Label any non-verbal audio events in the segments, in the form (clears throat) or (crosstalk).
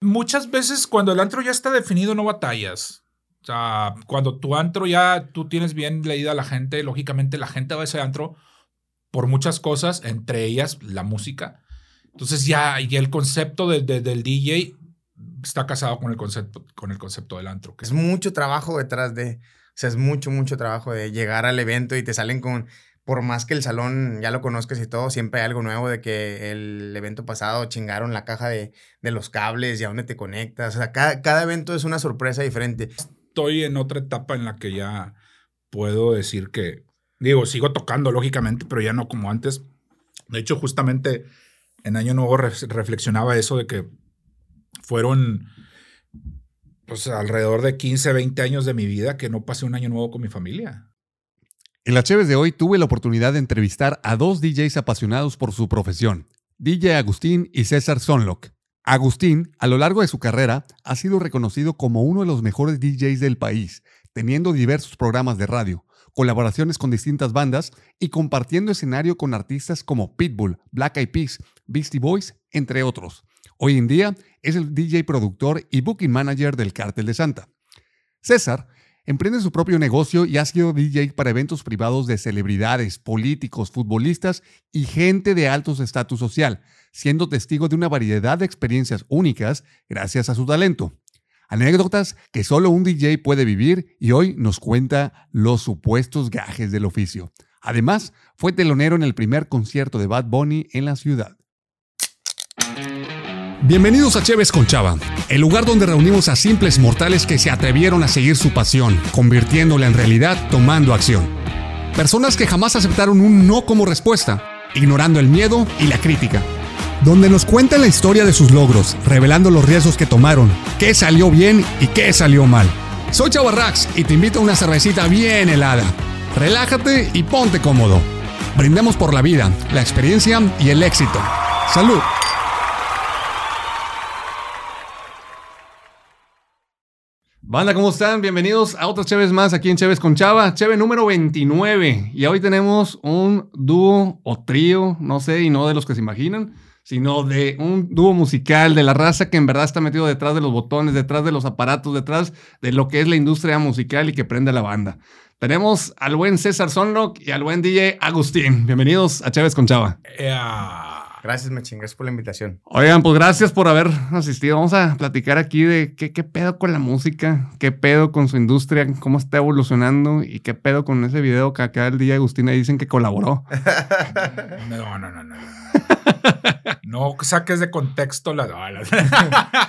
muchas veces cuando el antro ya está definido no batallas. O sea, cuando tu antro ya tú tienes bien leída a la gente, lógicamente la gente va a ese antro por muchas cosas, entre ellas la música. Entonces ya, el concepto del DJ está casado con el concepto, con el concepto del antro. es mucho trabajo detrás de, o sea, es mucho, mucho trabajo de llegar al evento y te salen con, por más que el salón ya lo conozcas y todo, siempre hay algo nuevo de que el evento pasado chingaron la caja de, de los cables y a dónde te conectas. O sea, cada, cada evento es una sorpresa diferente. Estoy en otra etapa en la que ya puedo decir que, digo, sigo tocando lógicamente, pero ya no como antes. De hecho, justamente en Año Nuevo reflexionaba eso de que fueron pues, alrededor de 15, 20 años de mi vida que no pasé un año nuevo con mi familia. En las Cheves de hoy tuve la oportunidad de entrevistar a dos DJs apasionados por su profesión, DJ Agustín y César Sonlock. Agustín, a lo largo de su carrera, ha sido reconocido como uno de los mejores DJs del país, teniendo diversos programas de radio, colaboraciones con distintas bandas y compartiendo escenario con artistas como Pitbull, Black Eyed Peas, Beastie Boys, entre otros. Hoy en día es el DJ productor y booking manager del Cártel de Santa. César emprende su propio negocio y ha sido DJ para eventos privados de celebridades, políticos, futbolistas y gente de altos estatus social, siendo testigo de una variedad de experiencias únicas gracias a su talento. Anécdotas que solo un DJ puede vivir y hoy nos cuenta los supuestos gajes del oficio. Además, fue telonero en el primer concierto de Bad Bunny en la ciudad. Bienvenidos a Cheves con Chava, el lugar donde reunimos a simples mortales que se atrevieron a seguir su pasión, convirtiéndola en realidad tomando acción. Personas que jamás aceptaron un no como respuesta, ignorando el miedo y la crítica. Donde nos cuentan la historia de sus logros, revelando los riesgos que tomaron, qué salió bien y qué salió mal. Soy Chava Rax y te invito a una cervecita bien helada. Relájate y ponte cómodo. Brindemos por la vida, la experiencia y el éxito. ¡Salud! Banda, ¿cómo están? Bienvenidos a otras Cheves más aquí en Cheves con Chava, Cheve número 29. Y hoy tenemos un dúo o trío, no sé, y no de los que se imaginan, sino de un dúo musical de la raza que en verdad está metido detrás de los botones, detrás de los aparatos, detrás de lo que es la industria musical y que prende la banda. Tenemos al buen César Sonrock y al buen DJ Agustín. Bienvenidos a Cheves con Chava. Gracias, me gracias por la invitación. Oigan, pues gracias por haber asistido. Vamos a platicar aquí de qué, qué pedo con la música, qué pedo con su industria, cómo está evolucionando y qué pedo con ese video que acá el día Agustina dicen que colaboró. (laughs) no, no, no, no. No (laughs) saques de contexto la.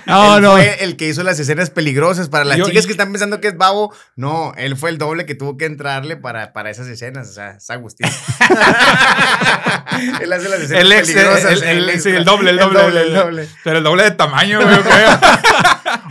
No, (laughs) no. Fue el que hizo las escenas peligrosas para las chicas que están pensando que es babo. No, él fue el doble que tuvo que entrarle para, para esas escenas. O sea, es Agustín. (laughs) él hace las escenas peligrosas. El, sí, el doble, el doble. El doble, Pero el doble de tamaño, güey.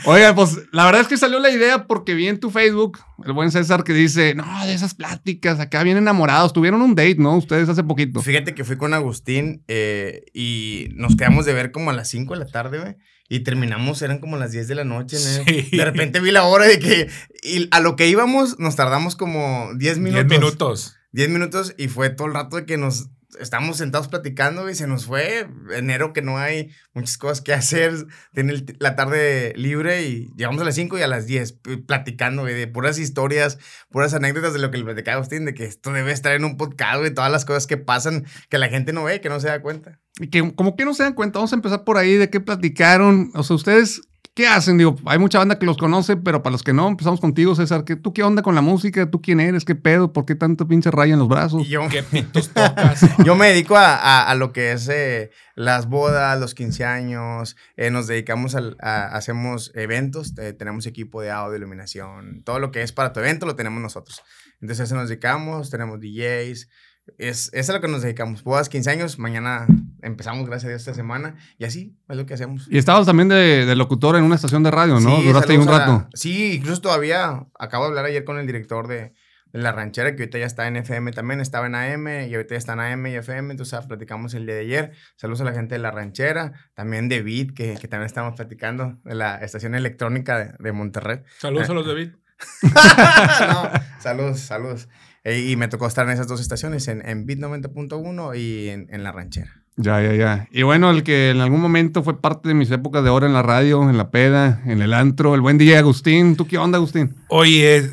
Oiga, pues la verdad es que salió la idea porque vi en tu Facebook el buen César que dice, no, de esas pláticas, acá bien enamorados, tuvieron un date, ¿no? Ustedes hace poquito. Fíjate que fui con Agustín eh, y nos quedamos de ver como a las 5 de la tarde, güey. Y terminamos, eran como las 10 de la noche, ¿no? De repente vi la hora de que, y a lo que íbamos, nos tardamos como 10 minutos. 10 minutos. 10 minutos y fue todo el rato de que nos estábamos sentados platicando y se nos fue enero que no hay muchas cosas que hacer, tiene la tarde libre y llegamos a las 5 y a las 10 platicando de puras historias, puras anécdotas de lo que le platicaba Agustín, de que esto debe estar en un podcast y todas las cosas que pasan que la gente no ve, que no se da cuenta. Y que como que no se dan cuenta, vamos a empezar por ahí de qué platicaron, o sea, ustedes ¿qué hacen? Digo, hay mucha banda que los conoce, pero para los que no, empezamos contigo, César. ¿Tú qué onda con la música? ¿Tú quién eres? ¿Qué pedo? ¿Por qué tanto pinche raya en los brazos? yo, ¿Qué (laughs) pitos tocas? (laughs) yo me dedico a, lo que es eh, las bodas, los 15 años. Eh, nos dedicamos a, hacemos eventos. Eh, tenemos equipo de audio, iluminación. Todo lo que es para tu evento lo tenemos nosotros. Entonces, a eso nos dedicamos. Tenemos DJs. Es, es a lo que nos dedicamos. Bodas, 15 años, mañana empezamos, gracias a Dios, esta semana. Y así es lo que hacemos. Y estabas también de, locutor en una estación de radio, ¿no? Duraste ahí un rato. sí, incluso todavía acabo de hablar ayer con el director de, La Ranchera, que ahorita ya está en FM también, estaba en AM y ahorita ya está en AM y FM, entonces ah, platicamos el día de ayer. Saludos a la gente de La Ranchera, también de Beat, que, que también estamos platicando, de la estación electrónica de, Monterrey. Saludos a los (laughs) de Beat. (laughs) no, saludos, saludos. Eh, y me tocó estar en esas dos estaciones, en, en Bit 90.1 y en, La Ranchera. Ya, ya, ya. Y bueno, el que en algún momento fue parte de mis épocas de oro en la radio, en la peda, en el antro, el buen día Agustín. ¿Tú qué onda, Agustín? Oye,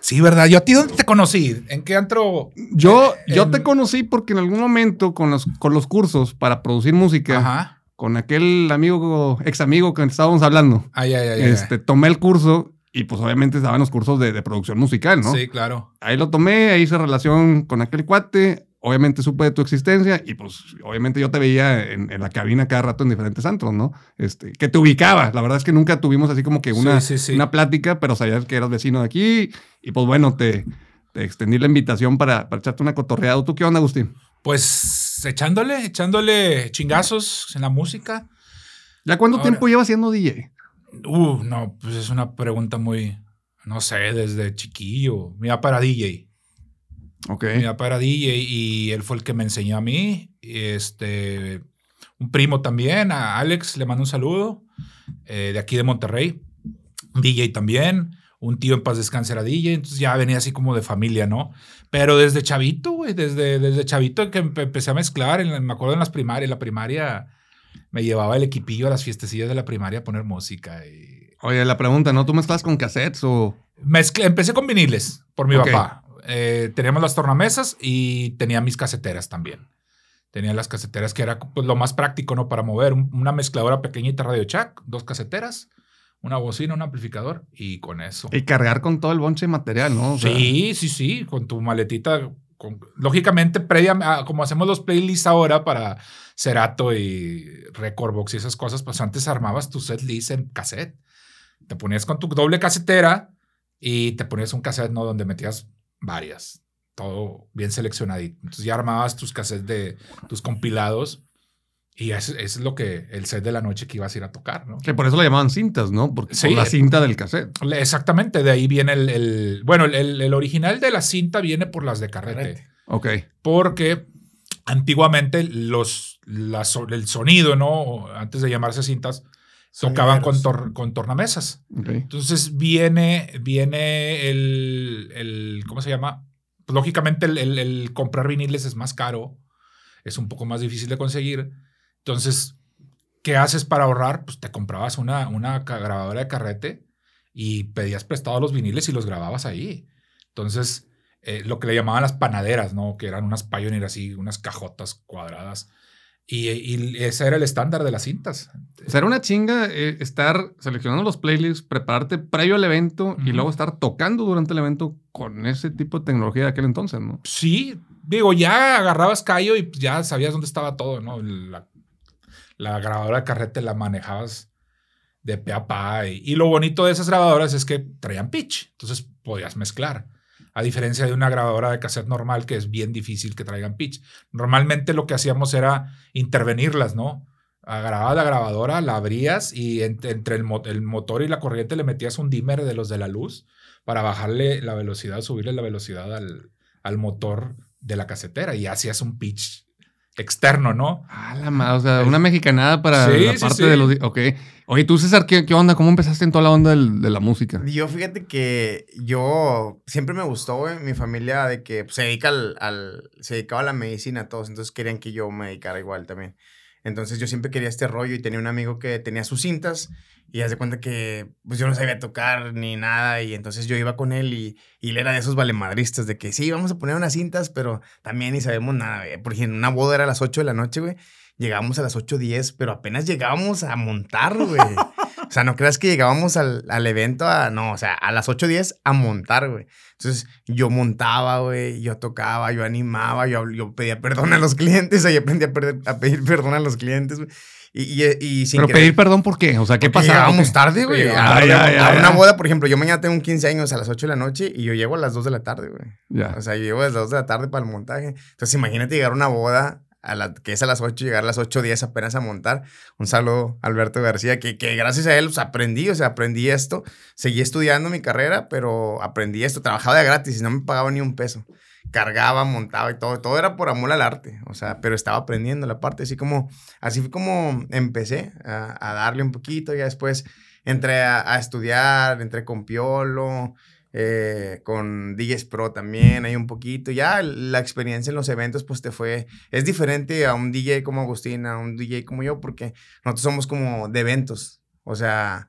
sí, ¿verdad? ¿Yo a ti dónde te conocí? ¿En qué antro? Yo, yo te conocí porque en algún momento con los, con los cursos para producir música, Ajá. con aquel amigo, ex amigo que estábamos hablando, Ay, ay, ay. ay. este, tomé el curso y pues obviamente estaban los cursos de, de producción musical, ¿no? Sí, claro. Ahí lo tomé, ahí hice relación con aquel cuate. Obviamente supe de tu existencia y pues obviamente yo te veía en, en la cabina cada rato en diferentes antros, ¿no? Este, que te ubicaba. La verdad es que nunca tuvimos así como que una, Sí, sí, sí. una plática, pero sabías que eras vecino de aquí y pues bueno, te, te extendí la invitación para, para echarte una cotorreada. ¿Tú qué onda, Agustín? Pues echándole, echándole chingazos en la música. ¿Ya cuánto Ahora- tiempo llevas siendo DJ? Uh, no, pues es una pregunta muy, no sé, desde chiquillo. Mi papá era DJ. Ok. Mi papá era DJ y él fue el que me enseñó a mí. Este, un primo también, a Alex, le mando un saludo, eh, de aquí de Monterrey. DJ también. Un tío en paz descanse era DJ, entonces ya venía así como de familia, ¿no? Pero desde chavito, güey, desde, desde chavito que empe- empecé a mezclar, en me acuerdo en las primarias, la primaria me llevaba el equipillo a las fiestecillas de la primaria a poner música y Oye, la pregunta, ¿no? ¿Tú mezclas con cassettes o...? Mezclé- empecé con viniles por mi papá. Eh, teníamos las tornamesas y tenía mis caseteras también. Tenía las caseteras que era pues, lo más práctico, ¿no? Para mover un- una mezcladora pequeñita Radio Shack, dos caseteras, una bocina, un amplificador y con eso. Y cargar con todo el bonche de material, ¿no? O sea, sí, sí, sí, con tu maletita. Lógicamente, previa, como hacemos los playlists ahora para Cerato y Recordbox y esas cosas, pues antes armabas tu set list en cassette. Te ponías con tu doble casetera y te ponías un cassette, ¿no? Donde metías varias. Todo bien seleccionadito. Entonces ya armabas tus cassettes de tus compilados y eso, eso es lo que el set de la noche que ibas a ir a tocar, ¿no? Que por eso lo llamaban cintas, ¿no? Porque Sí. por la cinta del cassette. Exactamente, de ahí viene el, el- bueno, el, el- original de la cinta viene por las de carrete. Carrete. Ok. Porque antiguamente los, la so- el sonido, ¿no? Antes de llamarse cintas, tocaban con, tor- con tornamesas. Ok. Entonces viene, viene el, el- ¿cómo se llama? Lógicamente el, el- el comprar viniles es más caro, es un poco más difícil de conseguir. Entonces, ¿qué haces para ahorrar? Pues te comprabas una, una grabadora de carrete y pedías prestado los viniles y los grababas ahí. Entonces, eh, lo que le llamaban las panaderas, ¿no? Que eran unas Pioneer así, unas cajotas cuadradas. Y, y ese era el estándar de las cintas. O sea, era una chinga eh, estar seleccionando los playlists, prepararte previo al evento y luego estar tocando durante el evento con ese tipo de tecnología de aquel entonces, ¿no? Sí, digo, ya agarrabas callo y ya sabías dónde estaba todo, ¿no? La, la grabadora de carrete la manejabas de pe a pa. Y, y lo bonito de esas grabadoras es que traían pitch, entonces podías mezclar. A diferencia de una grabadora de cassette normal, que es bien difícil que traigan pitch. Normalmente lo que hacíamos era intervenirlas, ¿no? Grababas la grabadora, la abrías y ent- entre el motor y la corriente le metías un dimmer de los de la luz para bajarle la velocidad, subirle la velocidad al, al motor de la casetera y hacías un pitch externo, ¿no? Ah, la madre, o sea, una mexicanada para Sí, la sí, parte sí. de los... Ok. Oye, tú, César, ¿qué, qué onda? ¿Cómo empezaste en toda la onda del- de la música? Yo fíjate que yo siempre me gustó, güey, mi familia de que pues, se dedica al, al- se dedicaba a la medicina a todos, entonces querían que yo me dedicara igual también. Entonces yo siempre quería este rollo y tenía un amigo que tenía sus cintas y haz de cuenta que pues yo no sabía tocar ni nada y entonces yo iba con él y, y él era de esos valemadristas de que sí, vamos a poner unas cintas, pero también ni sabemos nada, güey. Por ejemplo, una boda era a las 8 de la noche, güey. Llegábamos a las 8.10, pero apenas llegábamos a montar, güey. (laughs) O sea, no creas que llegábamos al, al evento a, no, o sea, a las 8.10 a montar, güey. Entonces, yo montaba, güey, yo tocaba, yo animaba, yo, yo pedía perdón a los clientes, ahí aprendí a, perder- a pedir perdón a los clientes, güey. Y, y, y sin Pero querer- pedir perdón, ¿por qué? O sea, ¿qué pasaba? Llegábamos ¿O tarde, güey. Llegábamos A, una boda, por ejemplo, yo mañana tengo un 15 años a las 8 de la noche y yo llego a las 2 de la tarde, güey. O sea, yo llego a las 2 de la tarde para el montaje. Entonces, imagínate llegar a una boda a la, que es a las 8, llegar a las 8.10 apenas a montar. Un saludo Alberto García, que, que gracias a él pues, aprendí, o sea, aprendí esto. Seguí estudiando mi carrera, pero aprendí esto. Trabajaba de gratis y no me pagaba ni un peso. Cargaba, montaba y todo. Todo era por amor al arte. O sea, pero estaba aprendiendo la parte. Así como, así fue como empecé a, darle un poquito. Ya después entré a estudiar, entré con Piolo. Eh, con DJs Pro también, hay un poquito. Ya la experiencia en los eventos, pues te fue. Es diferente a un DJ como Agustín, a un DJ como yo, porque nosotros somos como de eventos. O sea,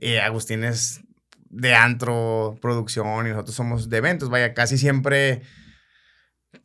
eh, Agustín es de antro, producción, y nosotros somos de eventos. Vaya, casi siempre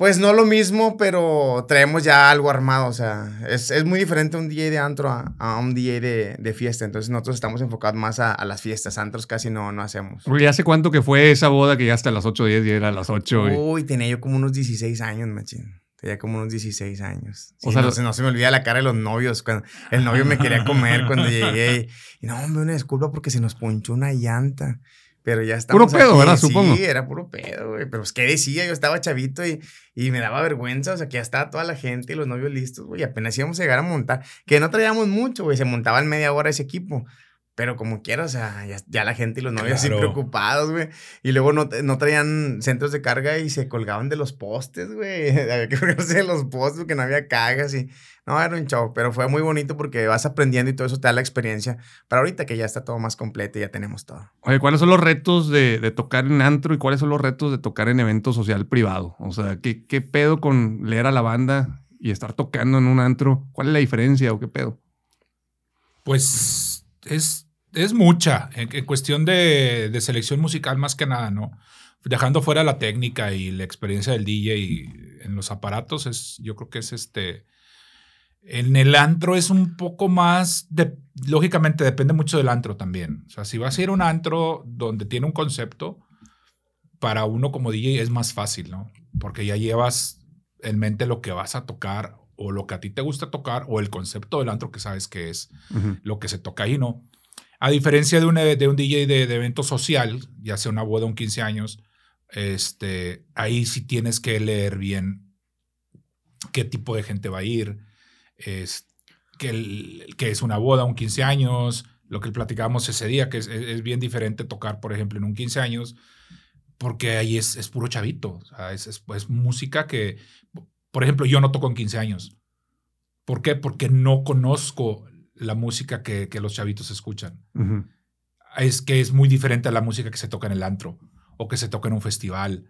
pues no lo mismo, pero traemos ya algo armado. O sea, es, es muy diferente un DJ de antro a, un DJ de, de, fiesta. Entonces nosotros estamos enfocados más a, a, las fiestas. Antros casi no, no hacemos. ¿Y hace cuánto que fue esa boda que ya hasta las 8 10 y era a las 8? Uy, tenía yo como unos 16 años, machín. Tenía como unos 16 años. o sea, no, no, se me olvida la cara de los novios. Cuando el novio me quería comer cuando llegué. Y, y no, hombre, una disculpa porque se nos ponchó una llanta. Pero ya estaba. Puro pedo, ¿verdad? Supongo. Sí, era puro pedo, güey. Pero pues, ¿qué decía? Yo estaba chavito y, y me daba vergüenza. O sea, que ya estaba toda la gente y los novios listos, güey. Apenas íbamos a llegar a montar. Que no traíamos mucho, güey. Se montaba en media hora ese equipo. Pero como quiera, o sea, ya, la gente y los novios así preocupados, güey. Y luego no, no, traían centros de carga y se colgaban de los postes, güey. Había que colgarse de los postes porque no había cagas y... No, era un show, pero fue muy bonito porque vas aprendiendo y todo eso te da la experiencia para ahorita que ya está todo más completo y ya tenemos todo. Oye, ¿cuáles son los retos de, de tocar en antro y cuáles son los retos de tocar en evento social privado? O sea, ¿qué, ¿qué pedo con leer a la banda y estar tocando en un antro? ¿Cuál es la diferencia o qué pedo? Pues es es mucha en, cuestión de, selección musical más que nada, ¿no? Dejando fuera la técnica y la experiencia del DJ en los aparatos, es, yo creo que es este... En el antro es un poco más, de, lógicamente depende mucho del antro también. O sea, si vas a ir a un antro donde tiene un concepto, para uno como DJ es más fácil, ¿no? Porque ya llevas en mente lo que vas a tocar o lo que a ti te gusta tocar o el concepto del antro que sabes que es lo que se toca ahí, ¿no? A diferencia de un, de un DJ de, evento social, ya sea una boda o un 15 años, este, ahí sí tienes que leer bien qué tipo de gente va a ir, es, que, es una boda, un 15 años, lo que platicábamos ese día, que es, bien diferente tocar, por ejemplo, en un 15 años, porque ahí es, es puro chavito, es, es, música que, por ejemplo, yo no toco en 15 años. ¿Por qué? Porque no conozco la música que, los chavitos escuchan. Es que es muy diferente a la música que se toca en el antro o que se toca en un festival.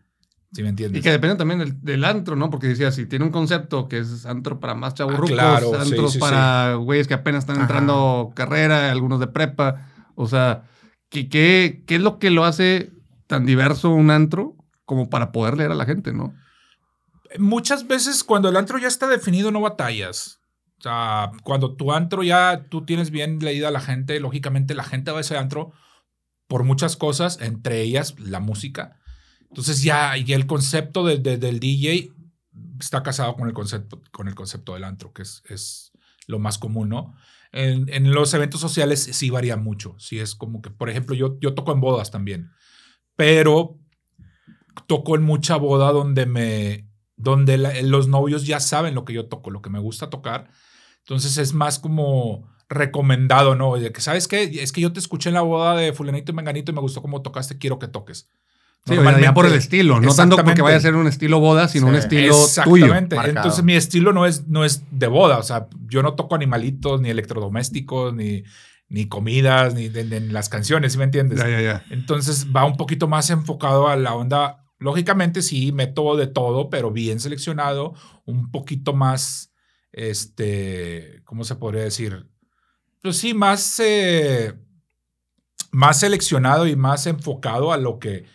¿Sí me entiendes? Y que depende también del, antro, ¿no? Porque decía, si tiene un concepto que es antro para más chavos ah, antros para güeyes que apenas están entrando carrera, algunos de prepa. O sea, ¿qué, qué, ¿qué es lo que lo hace tan diverso un antro como para poder leer a la gente, ¿no? Muchas veces cuando el antro ya está definido no batallas. O sea, cuando tu antro ya tú tienes bien leída a la gente, lógicamente la gente va a ese antro por muchas cosas, entre ellas la música. Entonces ya, y el concepto del DJ está casado con el concepto, con el concepto del antro, que es, es lo más común, ¿no? En, en, los eventos sociales sí varía mucho. Sí es como que, por ejemplo, yo, yo toco en bodas también, pero toco en mucha boda donde me donde los novios ya saben lo que yo toco, lo que me gusta tocar entonces es más como recomendado, ¿no? De que, ¿sabes qué? Es que yo te escuché en la boda de fulanito y menganito y me gustó cómo tocaste, quiero que toques. Sí, ya por el estilo, no tanto porque vaya a ser un estilo boda, sino un estilo Exactamente. Entonces mi estilo no es, no es de boda, o sea, yo no toco animalitos, ni electrodomésticos, ni, ni comidas, ni en las canciones, ¿sí me entiendes? Ya, ya, ya. Entonces va un poquito más enfocado a la onda, lógicamente sí, meto de todo, pero bien seleccionado, un poquito más este, ¿cómo se podría decir? Pues sí, más, eh, más seleccionado y más enfocado a lo que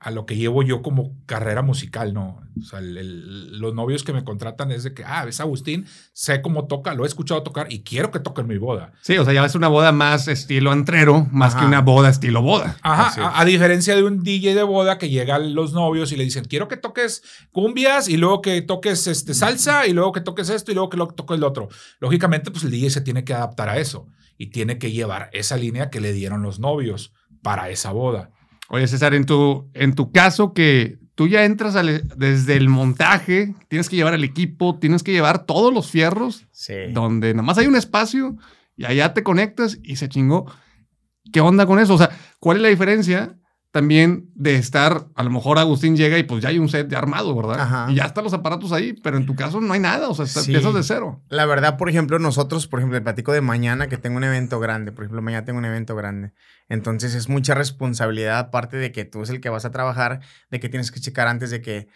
a lo que llevo yo como carrera musical, ¿no? O sea, los novios que me contratan es de que, ah, ves Agustín, sé cómo toca, lo he escuchado tocar y quiero que toque en mi boda. Sí, o sea, ya es una boda más estilo antrero, más que una boda estilo boda. Ajá, a, diferencia de un DJ de boda que llegan los novios y le dicen, quiero que toques cumbias y luego que toques este, salsa y luego que toques esto y luego que lo toques el otro. Lógicamente, pues el DJ se tiene que adaptar a eso y tiene que llevar esa línea que le dieron los novios para esa boda. Oye, César, en tu, en tu caso que tú ya entras desde el montaje, tienes que llevar el equipo, tienes que llevar todos los fierros, donde nada más hay un espacio y allá te conectas y se chingó. ¿Qué onda con eso? O sea, ¿cuál es la diferencia también de estar, a lo mejor Agustín llega y pues ya hay un set de armado, ¿verdad? Ajá. Y ya están los aparatos ahí, pero en tu caso no hay nada, o sea, Sí. empiezas de cero. La verdad, por ejemplo, nosotros, por ejemplo, el platico de mañana que tengo un evento grande, por ejemplo, mañana tengo un evento grande. Entonces es mucha responsabilidad, aparte de que tú es el que vas a trabajar, de que tienes que checar antes de que,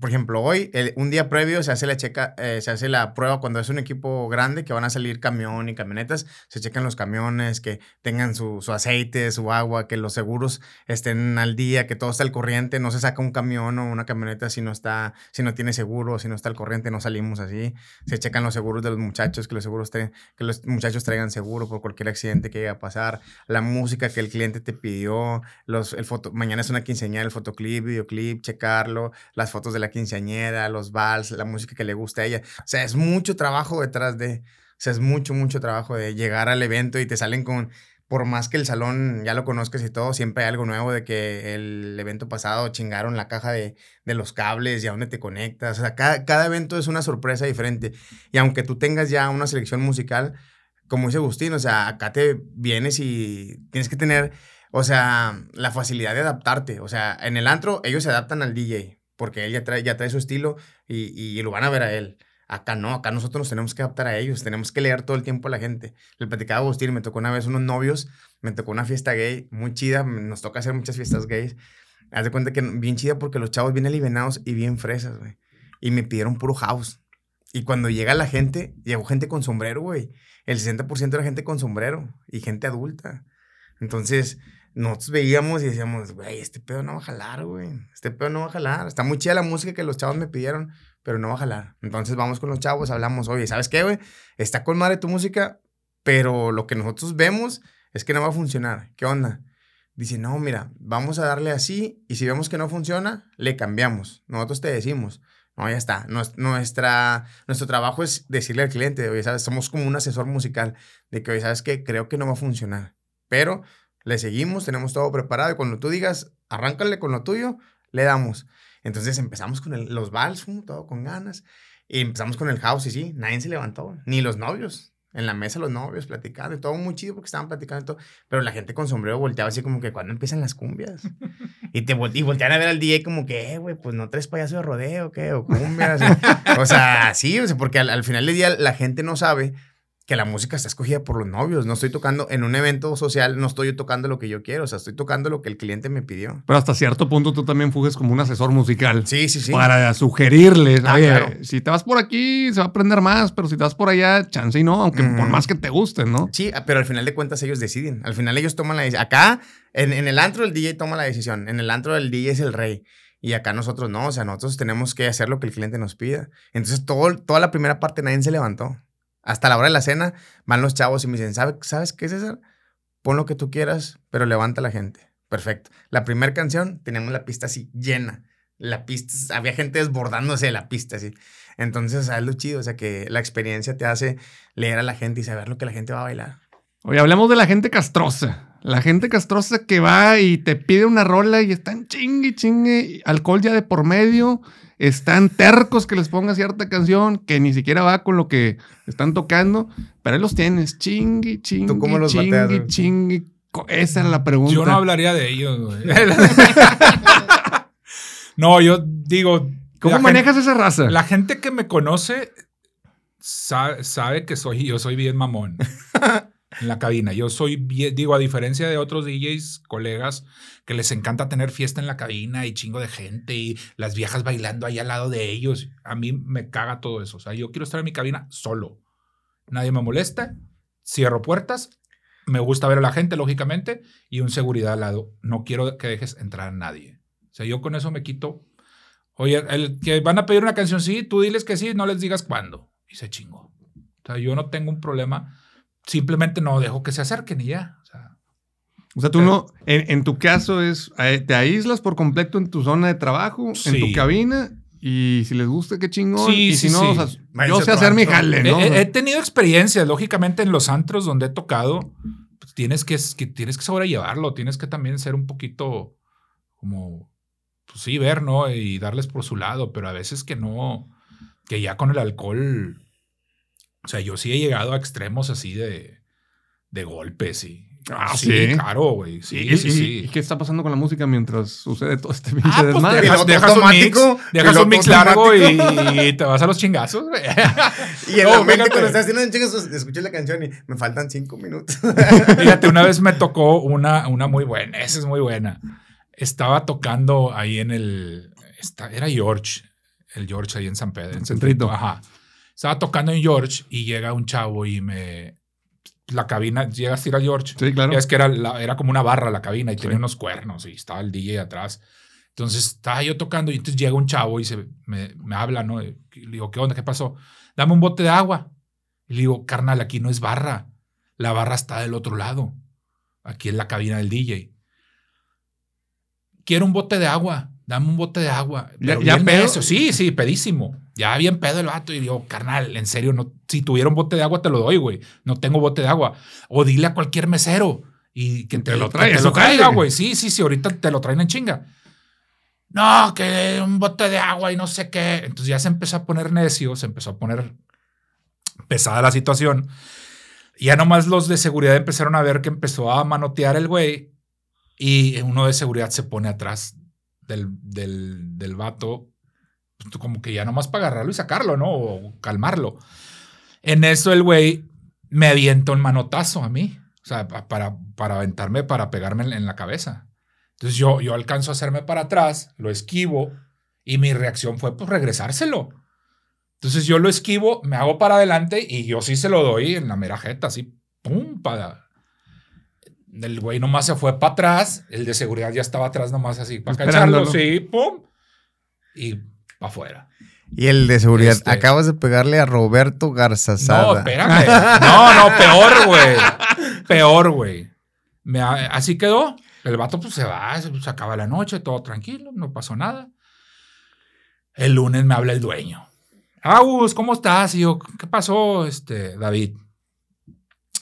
por ejemplo, hoy, el- un día previo se hace la checa, eh, se hace la prueba cuando es un equipo grande que van a salir camión y camionetas, se checan los camiones, que tengan su, su aceite, su agua, que los seguros estén al día, que todo está al corriente, no se saca un camión o una camioneta si no está, si no tiene seguro, si no está al corriente, no salimos así. Se checan los seguros de los muchachos, que los seguros que los muchachos traigan seguro por cualquier accidente que llegue a pasar, la música que el cliente te pidió, los, el foto, mañana es una quinceañera, el fotoclip, videoclip, checarlo, las fotos de la quinceañera, los vals, la música que le gusta a ella. O sea, es mucho trabajo detrás de, o sea, es mucho, mucho trabajo de llegar al evento y te salen con, por más que el salón ya lo conozcas y todo, siempre hay algo nuevo de que el evento pasado chingaron la caja de, de los cables y a dónde te conectas. O sea, cada, cada evento es una sorpresa diferente. Y aunque tú tengas ya una selección musical, como dice Agustín, o sea, acá te vienes y tienes que tener, o sea, la facilidad de adaptarte. O sea, en el antro ellos se adaptan al DJ, porque él ya trae, ya trae su estilo y, y lo van a ver a él. Acá no, acá nosotros nos tenemos que adaptar a ellos, tenemos que leer todo el tiempo a la gente. Le platicaba a Agustín, me tocó una vez unos novios, me tocó una fiesta gay muy chida, nos toca hacer muchas fiestas gays. Haz de cuenta que bien chida porque los chavos bien alivianados y bien fresas, güey. Y me pidieron puro house. Y cuando llega la gente, llegó gente con sombrero, güey. El 60% era gente con sombrero y gente adulta. Entonces, nosotros veíamos y decíamos, güey, este pedo no va a jalar, güey. Este pedo no va a jalar. Está muy chida la música que los chavos me pidieron, pero no va a jalar. Entonces vamos con los chavos, hablamos, oye, ¿sabes qué, güey? Está con madre tu música, pero lo que nosotros vemos es que no va a funcionar. ¿Qué onda? Dice, no, mira, vamos a darle así y si vemos que no funciona, le cambiamos. Nosotros te decimos. No, ya está. Nues- Nuestra, nuestro trabajo es decirle al cliente, oye, ¿sabes? Somos como un asesor musical de que, oye, ¿sabes qué? Creo que no va a funcionar. Pero le seguimos, tenemos todo preparado y cuando tú digas, arráncale con lo tuyo, le damos. Entonces empezamos con el- los vals, todo con ganas. Y empezamos con el house y sí, nadie se levantó, ni los novios. En la mesa los novios platicando y todo muy chido porque estaban platicando y todo. Pero la gente con sombrero volteaba así como que cuando empiezan las cumbias. (laughs) Y te y voltean a ver al DJ como que, eh, güey, pues no traes payaso de rodeo, ¿qué? O cumbias. o- o sea, (laughs) sí, o sea, porque al, al final del día la gente no sabe que la música está escogida por los novios. No estoy tocando en un evento social, no estoy yo tocando lo que yo quiero, o sea, estoy tocando lo que el cliente me pidió. Pero hasta cierto punto tú también fuges como un asesor musical. Sí, sí, sí. Para sugerirles, Ah, oye, claro. si te vas por aquí se va a aprender más, pero si te vas por allá, chance y no, aunque por más que te gusten, ¿no? Sí, ah, pero al final de cuentas ellos deciden. Al final ellos toman la decisión. Acá, en, en el antro, el DJ toma la decisión. En el antro, el DJ es el rey. Y acá nosotros no. O sea, nosotros tenemos que hacer lo que el cliente nos pida. Entonces, todo, toda la primera parte nadie se levantó. Hasta la hora de la cena van los chavos y me dicen, ¿Sabe, ¿sabes qué, César? Pon lo que tú quieras, pero levanta a la gente. Perfecto. La primera canción teníamos la pista así llena. La pista, había gente desbordándose de la pista así. Entonces, es lo chido. O sea, que la experiencia te hace leer a la gente y saber lo que la gente va a bailar. Oye, hablemos de la gente castrosa. La gente castrosa que va y te pide una rola y están chingue, chingue, alcohol ya de por medio, están tercos que les ponga cierta canción que ni siquiera va con lo que están tocando, pero ahí los tienes, chingue, chingue, ¿Tú cómo los chingue, bateas, chingue. Esa era la pregunta. Yo no hablaría de ellos, güey. (laughs) no, yo digo. ¿Cómo la manejas gente- esa raza? La gente que me conoce sabe, sabe que soy, yo soy bien mamón (laughs) en la cabina. Yo soy digo, a diferencia de otros DJs, colegas, que les encanta tener fiesta en la cabina y chingo de gente y las viejas bailando ahí al lado de ellos. A mí me caga todo eso. O sea, yo quiero estar en mi cabina solo. Nadie me molesta. Cierro puertas. Me gusta ver a la gente, lógicamente, y un seguridad al lado. No quiero que dejes entrar a nadie. O sea, yo con eso me quito. Oye, el que van a pedir una canción, sí, tú diles que sí, no les digas cuándo. Y se chingó. O sea, yo no tengo un problema. Simplemente no dejo que se acerquen y ya. O sea, O sea, tú no, en, en tu caso es, eh, te aíslas por completo en tu zona de trabajo, en Sí. tu cabina, y si les gusta, qué chingón. Sí, y sí, si no, sí. o sea, Váyanse yo sé hacer mi jale, ¿no? he, he- he tenido experiencias, lógicamente, en los antros donde he tocado. pues, tienes, que, que- tienes que sobrellevarlo. Tienes que también ser un poquito como, pues sí, ver, ¿no? Y darles por su lado. Pero a veces que no, que ya con el alcohol. O sea, yo sí he llegado a extremos así de, de golpes y Ah, sí, claro, güey. Sí, ¿Y, sí, y- sí. ¿Y qué está pasando con la música mientras sucede todo este pinche Ah, pues desmadre? dejas, un mix, dejas un mix largo y, te vas a los chingazos, güey. (laughs) Y en No, la mente fíjate. cuando estás haciendo un chingo, escuché la canción y me faltan cinco minutos. (laughs) Fíjate, una vez me (laughs) tocó una, una muy buena, esa es muy buena. Estaba tocando ahí en el, esta- era George, el George ahí en San Pedro, en Centrito. Centrito. Ajá. Estaba tocando en George y llega un chavo y me, la cabina, llegas a ir a George. Sí, claro. Es que era, la- era como una barra la cabina y Sí. tenía unos cuernos y estaba el DJ atrás. Entonces estaba yo tocando y entonces llega un chavo y se, me, me habla, ¿no? Y le digo, ¿qué onda? ¿Qué pasó? Dame un bote de agua. Y le digo, carnal, aquí no es barra. La barra está del otro lado. Aquí en la cabina del DJ. Quiero un bote de agua. Dame un bote de agua. Ya- Pero ya bien pedo. necio. Sí, sí, pedísimo. Ya bien pedo el vato. Y digo, carnal, en serio, no, si tuviera un bote de agua te lo doy, güey. No tengo bote de agua. O dile a cualquier mesero y que te, Te lo lo, trae, que te eso lo traiga, güey. Sí, sí, sí, ahorita te lo traen en chinga. No, que un bote de agua y no sé qué. Entonces ya se empezó a poner necio, se empezó a poner pesada la situación. Y ya nomás los de seguridad empezaron a ver que empezó a manotear el güey y uno de seguridad se pone atrás del, del, del vato, pues, como que ya nomás para agarrarlo y sacarlo, ¿no? O calmarlo. En eso el güey me avienta un manotazo a mí, o sea, pa- para, para aventarme, para pegarme en, en la cabeza. Entonces yo, yo alcanzo a hacerme para atrás, lo esquivo y mi reacción fue pues regresárselo. Entonces yo lo esquivo, me hago para adelante y yo sí se lo doy en la mera jeta, así, pum, para... El güey nomás se fue para atrás, el de seguridad ya estaba atrás nomás así, para cacharlo, sí, pum, y para afuera. Y el de seguridad, Este- acabas de pegarle a Roberto Garzazada. No, espérame. No, no, peor, güey. Peor, güey. Me Así quedó. El vato pues se va, se, se acaba la noche, todo tranquilo, no pasó nada. El lunes me habla el dueño. Agus, ¿cómo estás? Y yo, ¿qué pasó, este, David?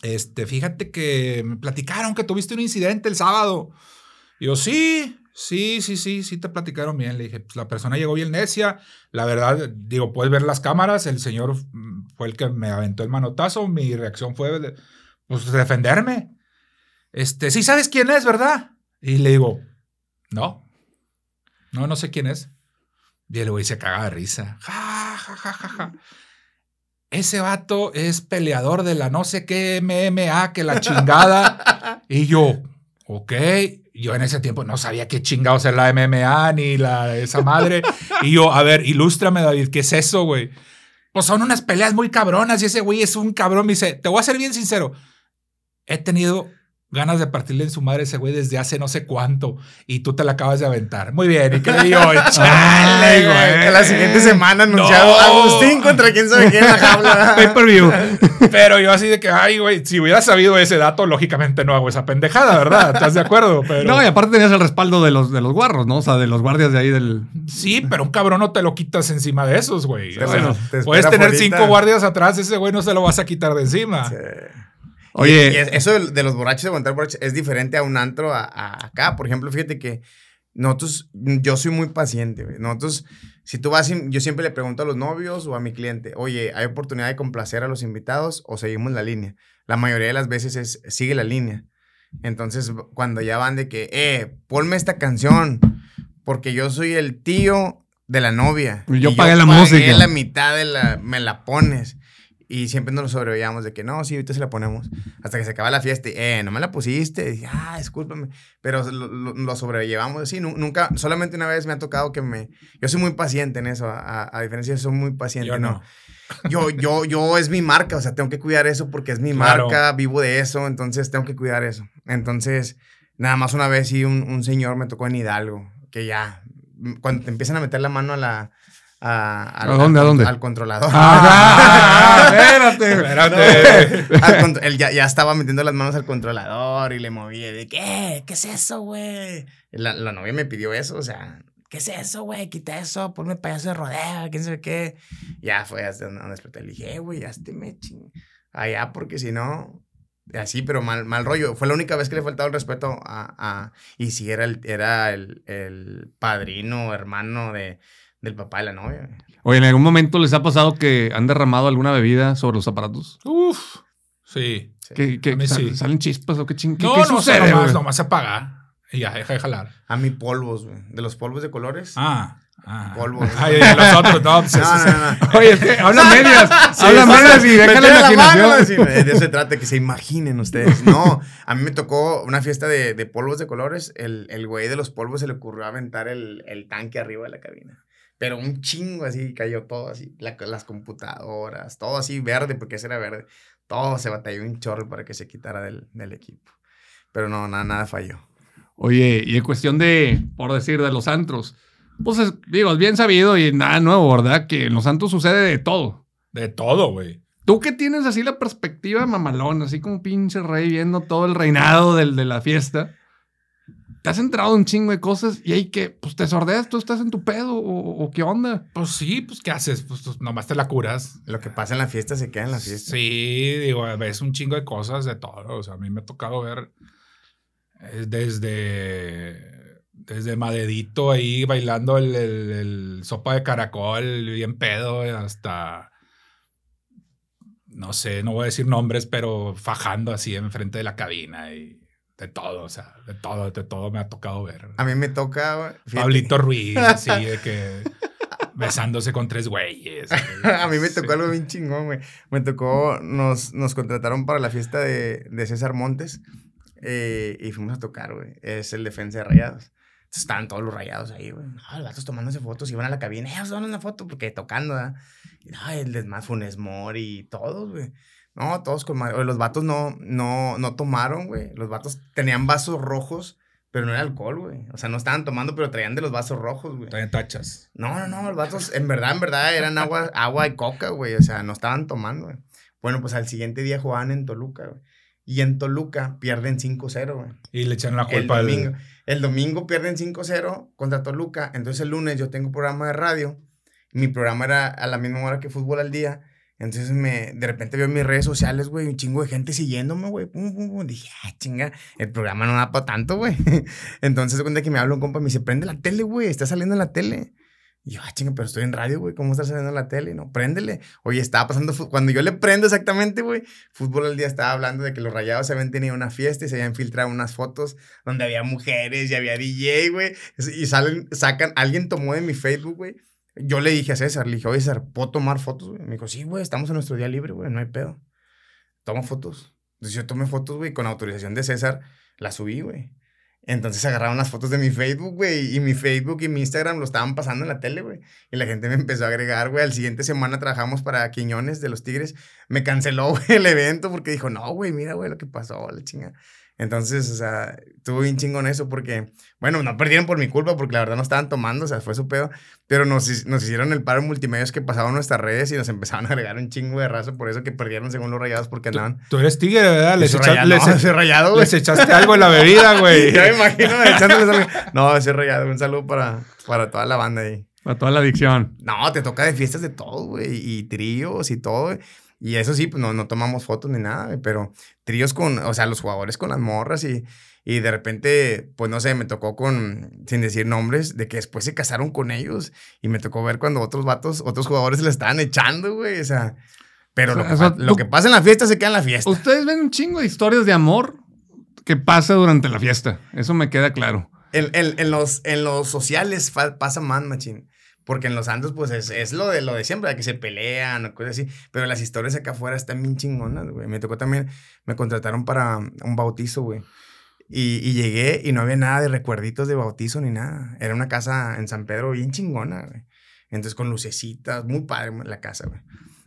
Este, fíjate que me platicaron que tuviste un incidente el sábado. Y yo, sí, sí, sí, sí, sí te platicaron bien. Le dije, pues la persona llegó bien necia. La verdad, digo, puedes ver las cámaras. El señor mm, fue el que me aventó el manotazo. Mi reacción fue, pues, defenderme. Este, sí sabes quién es, ¿verdad? Y le digo, no, no, no sé quién es. Y el güey se caga de risa. Ja, ja, ja, ja, ja. Ese vato es peleador de la no sé qué MMA, que la chingada. (laughs) y yo, ok. Yo en ese tiempo no sabía qué chingados era la MMA ni la esa madre. y yo, a ver, ilústrame, David, ¿qué es eso, güey? Pues son unas peleas muy cabronas y ese güey es un cabrón. Me dice, te voy a ser bien sincero. He tenido ganas de partirle en su madre ese güey desde hace no sé cuánto y tú te la acabas de aventar. Muy bien. ¿Y qué le digo? (laughs) Chale, güey. La siguiente semana anunciado No. Agustín contra quién sabe quién la jaula. (laughs) Pay per view. (laughs) Pero yo así de que, ay, güey, si hubiera sabido ese dato, lógicamente no hago esa pendejada, ¿verdad? ¿Estás de acuerdo? Pero... No, y aparte tenías el respaldo de los, de los guarros, ¿no? O sea, de los guardias de ahí del. Sí, pero un cabrón no te lo quitas encima de esos, güey. Te O sea, bueno, te puedes tener cinco guardias atrás, ese güey no se lo vas a quitar de encima. Sí. Oye, Y, y es- eso de, de los borrachos, de aguantar borrachos, es diferente a un antro a, a acá. Por ejemplo, fíjate que nosotros, yo soy muy paciente, güey. Nosotros, si tú vas, yo siempre le pregunto a los novios o a mi cliente, oye, ¿hay oportunidad de complacer a los invitados o seguimos la línea? La mayoría de las veces es, sigue la línea. Entonces, cuando ya van de que, eh, ponme esta canción, porque yo soy el tío de la novia. Yo y pagué la música. la mitad de la, me la pones. Y siempre nos sobreveíamos de que no, sí, ahorita se la ponemos. Hasta que se acaba la fiesta y, eh, no me la pusiste. Y ah, discúlpame. Pero lo, lo- lo sobrellevamos así. Nu- nunca, solamente una vez me ha tocado que me. Yo soy muy paciente en eso. A, a diferencia, soy muy paciente. Yo no. no. Yo, yo, yo es mi marca. O sea, tengo que cuidar eso porque es mi Claro. marca. Vivo de eso. Entonces, tengo que cuidar eso. Entonces, nada más una vez sí, un, un señor me tocó en Hidalgo. Que ya. Cuando te empiezan a meter la mano a la. A, al- ¿A dónde, a al- dónde? Al controlador. Ah, espérate. Espérate. Al contro- él ya, ya estaba metiendo las manos al controlador y le movía de ¿qué? ¿Qué es eso, güey? La, la novia me pidió eso, o sea, ¿qué es eso, güey? Quita eso, ponme payaso de rodeo, quién sabe qué. Ya fue hasta donde exploté. Le dije, eh, güey, ya este me ching. Allá, porque si no. Así, pero mal, mal rollo. Fue la única vez que le faltaba el respeto a. a- y si era el, era el, el padrino, hermano de, del papá de la novia. Oye, ¿en algún momento les ha pasado que han derramado alguna bebida sobre los aparatos? Uf. Sí. Que, que A mí sal- sí. salen chispas o qué ching. ¿Qué, No, qué no, sucede, nomás, se apaga. Y ya, deja de jalar. A mí polvos, güey. De los polvos de colores. Ah. ah. Polvos. (laughs) Ay, ay, los otros, no, pues (laughs) no. Oye, es que habla (laughs) medias. habla Sí, medias y deja la imaginación. de eso se trata, que se imaginen ustedes. No, a mí me tocó una fiesta de, de polvos de colores. El, el güey de los polvos se le ocurrió aventar el, el tanque arriba de la cabina. Pero un chingo así, cayó todo así. la- las computadoras, todo así verde, porque ese era verde. Todo se batalló un chorro para que se quitara del, del equipo. Pero no, nada, nada falló. Oye, y en cuestión de, por decir, de los antros. Pues es- digo, es bien sabido y nada nuevo, ¿verdad? Que en los antros sucede de todo. De todo, güey. Tú que tienes así la perspectiva mamalón, así como pinche rey viendo todo el reinado del, de la fiesta. Te has entrado en un chingo de cosas y hay que, pues te sordeas, tú estás en tu pedo o, o qué onda. Pues sí, pues ¿qué haces? Pues tú nomás te la curas. Lo que pasa en la fiesta se queda en la fiesta. Sí, digo, ves un chingo de cosas de todo. O sea, a mí me ha tocado ver eh, desde, desde Madedito ahí bailando el, el- el sopa de caracol bien pedo hasta, no sé, no voy a decir nombres, pero fajando así enfrente de la cabina y de todo, o sea, de todo, de todo me ha tocado ver. A mí me toca... fíjate, Pablito Ruiz, así (laughs) de que besándose con tres güeyes. (laughs) A mí me tocó Sí. algo bien chingón, güey. Me tocó, nos, nos contrataron para la fiesta de, de César Montes eh, y fuimos a tocar, güey. Es el defensa de rayados. Entonces, estaban todos los rayados ahí, güey. No, los vatos tomándose fotos, iban a la cabina, ellos toman una foto porque tocando, ¿verdad? Y no, el desmás Funes Mori y todos, güey. No, todos con madre. Los vatos no, no, no tomaron, güey. Los vatos tenían vasos rojos, pero no era alcohol, güey. O sea, no estaban tomando, pero traían de los vasos rojos, güey. También tachas. No, no, no, los vatos, en verdad, en verdad, eran agua, agua y coca, güey. O sea, no estaban tomando, güey. Bueno, pues al siguiente día jugaban en Toluca, güey. Y en Toluca pierden 5-0, güey. Y le echan la El culpa al... domingo. El domingo pierden 5-0 contra Toluca. Entonces el lunes yo tengo programa de radio. Mi programa era a la misma hora que fútbol al día. Entonces me, de repente veo mis redes sociales, güey, un chingo de gente siguiéndome, güey. Pum, pum, pum. Dije, ah, chinga, el programa no da para tanto, güey. (laughs) Entonces, cuenta que me habla un compa y me dice, prende la tele, güey, está saliendo en la tele. Y yo, ah, chinga, pero estoy en radio, güey, ¿cómo está saliendo en la tele? No, préndele. Oye, estaba pasando, cuando yo le prendo exactamente, güey, Fútbol al día estaba hablando de que los rayados habían tenido una fiesta y se habían filtrado unas fotos donde había mujeres y había DJ, güey. Y salen, sacan, alguien tomó de mi Facebook, güey. Yo le dije a César, le dije, oye, César, ¿puedo tomar fotos? Me dijo, sí, güey, estamos en nuestro día libre, güey, no hay pedo. Toma fotos. Entonces yo tomé fotos, güey, con autorización de César, las subí, güey. Entonces agarraron las fotos de mi Facebook, güey, y mi Facebook y mi Instagram lo estaban pasando en la tele, güey. Y la gente me empezó a agregar, güey. Al siguiente semana trabajamos para Quiñones de los Tigres. Me canceló, (laughs) güey, el evento porque dijo, no, güey, mira, güey, lo que pasó, la chinga. Entonces, o sea, estuvo bien chingón eso porque, bueno, no perdieron por mi culpa porque la verdad no estaban tomando, o sea, fue su pedo. Pero nos, nos hicieron el paro en multimedios que pasaban nuestras redes y nos (laughs) empezaron a agregar un chingo de raza por eso que perdieron según los rayados porque andaban. tú eres tigre, ¿verdad? Les, echa- rayado, les, no, soy rayado, les echaste algo en la bebida, (laughs) güey. Ya me imagino (laughs) echándoles algo. No, soy rayado. Un saludo para, para toda la banda ahí. Para toda la adicción. No, te toca de fiestas de todo, güey. Y tríos y todo. güey. Y eso sí, pues no, no tomamos fotos ni nada, pero tríos con, o sea, los jugadores con las morras y, y de repente, pues no sé, me tocó con, sin decir nombres, de que después se casaron con ellos y me tocó ver cuando otros vatos, otros jugadores le estaban echando, güey, o sea, pero O lo, que, o sea, pa- lo tú- que pasa en la fiesta se queda en la fiesta. Ustedes ven un chingo de historias de amor que pasa durante la fiesta. Eso me queda claro. En, en- en los, en los sociales pasa más, machín. Porque en los santos, pues es, es lo de lo de siempre, de que se pelean o cosas así. Pero las historias acá afuera están bien chingonas, güey. Me tocó también, me contrataron para un bautizo, güey. Y, y llegué y no había nada de recuerditos de bautizo ni nada. Era una casa en San Pedro bien chingona, güey. Entonces con lucecitas, muy padre la casa, güey.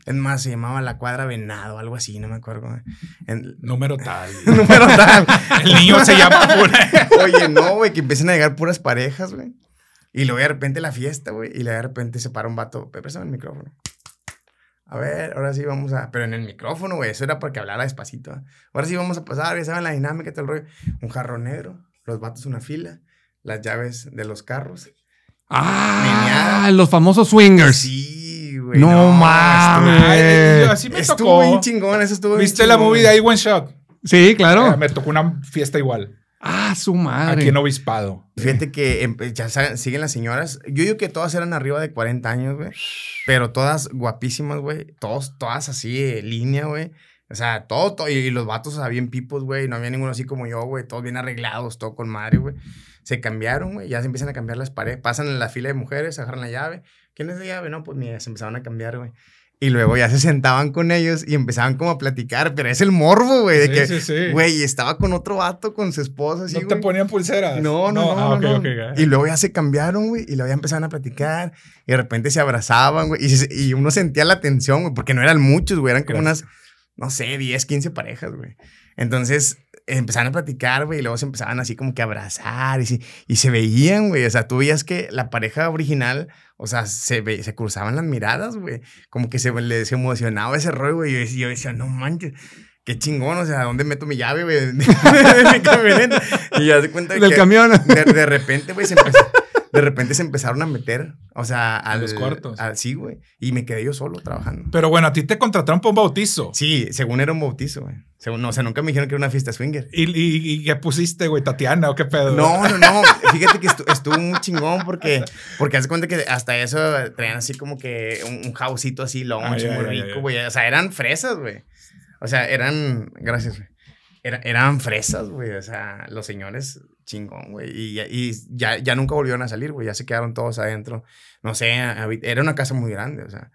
Es más, se llamaba La Cuadra Venado, algo así, no me acuerdo. güey. En- Número tal. (laughs) número tal. (laughs) El niño se llama (laughs) pura- Oye, no, güey, que empiecen a llegar puras parejas, güey. Y luego de repente la fiesta, güey. Y luego de repente se para un vato. "Pe- Préstame el micrófono. A ver, ahora sí vamos a. Pero en el micrófono, güey. Eso era para que hablara despacito. ¿eh? Ahora sí vamos a pasar, ya saben la dinámica, todo el rollo. Un jarro negro, los vatos una fila, las llaves de los carros. Ah, Meneada. los famosos swingers. Sí, güey. No mames. Ay, Eh, así me Estuvo tocó. bien chingón, eso estuvo bien ¿Viste la movie de I One Shot? Sí, claro. Eh, me tocó una fiesta igual. Ah, su madre. Aquí en Obispado. Fíjate que em, ya siguen las señoras. Yo digo que todas eran arriba de 40 años, güey. Pero todas guapísimas, güey. Todos, todas así de línea, güey. O sea, todo, todo, y los vatos, o sea, bien pipos, güey, no había ninguno así como yo, güey, todos bien arreglados, todo con madre, güey. Se cambiaron, güey, ya se empiezan a cambiar las paredes, pasan en la fila de mujeres, agarran la llave. ¿Quién es la llave? No, pues mira, se empezaron a cambiar, güey. Y luego ya se sentaban con ellos y empezaban como a platicar, pero es el morbo, güey, de Sí, que, sí, sí. güey, estaba con otro vato, con su esposa, así, ¿No te ponían pulseras? No, no, no. Ah, no, ok, no. Y luego ya se cambiaron, güey, y luego ya empezaron a platicar, y de repente se abrazaban, güey, y, se- y uno sentía la tensión, güey, porque no eran muchos, güey, eran como Gracias. unas, no sé, 10, 15 parejas, güey. Entonces empezaron a platicar, güey, y luego se empezaban así como que a abrazar, y, se- y se veían, güey, o sea, tú veías que la pareja original, o sea, se, ve- se cruzaban las miradas, güey, como que se les emocionaba ese rollo, güey, y yo, decía- yo decía, no manches. Qué chingón, o sea, ¿dónde meto mi llave, güey? (laughs) de mi camioneta. Y ya se cuenta Del que camión. de, de repente, güey, se empezó, de repente se empezaron a meter, o sea, al, los cuartos. al- sí, güey. Y me quedé yo solo trabajando. Pero bueno, a ti te contrataron para un bautizo. Sí, según era un bautizo, güey. Según, no, o sea, nunca me dijeron que era una fiesta swinger. ¿Y, y, y qué pusiste, güey? ¿Tatiana o qué pedo? No, no, no. Fíjate que estu- estuvo muy chingón porque, porque hace cuenta que hasta eso traían así como que un, un jausito así lounge, Ay, muy ay, rico, güey. O sea, eran fresas, güey. O sea, eran, gracias, güey. Era- eran fresas, güey. O sea, los señores chingón, güey. Y, ya- y ya, ya nunca volvieron a salir, güey. Ya se quedaron todos adentro. No sé, era una casa muy grande, o sea,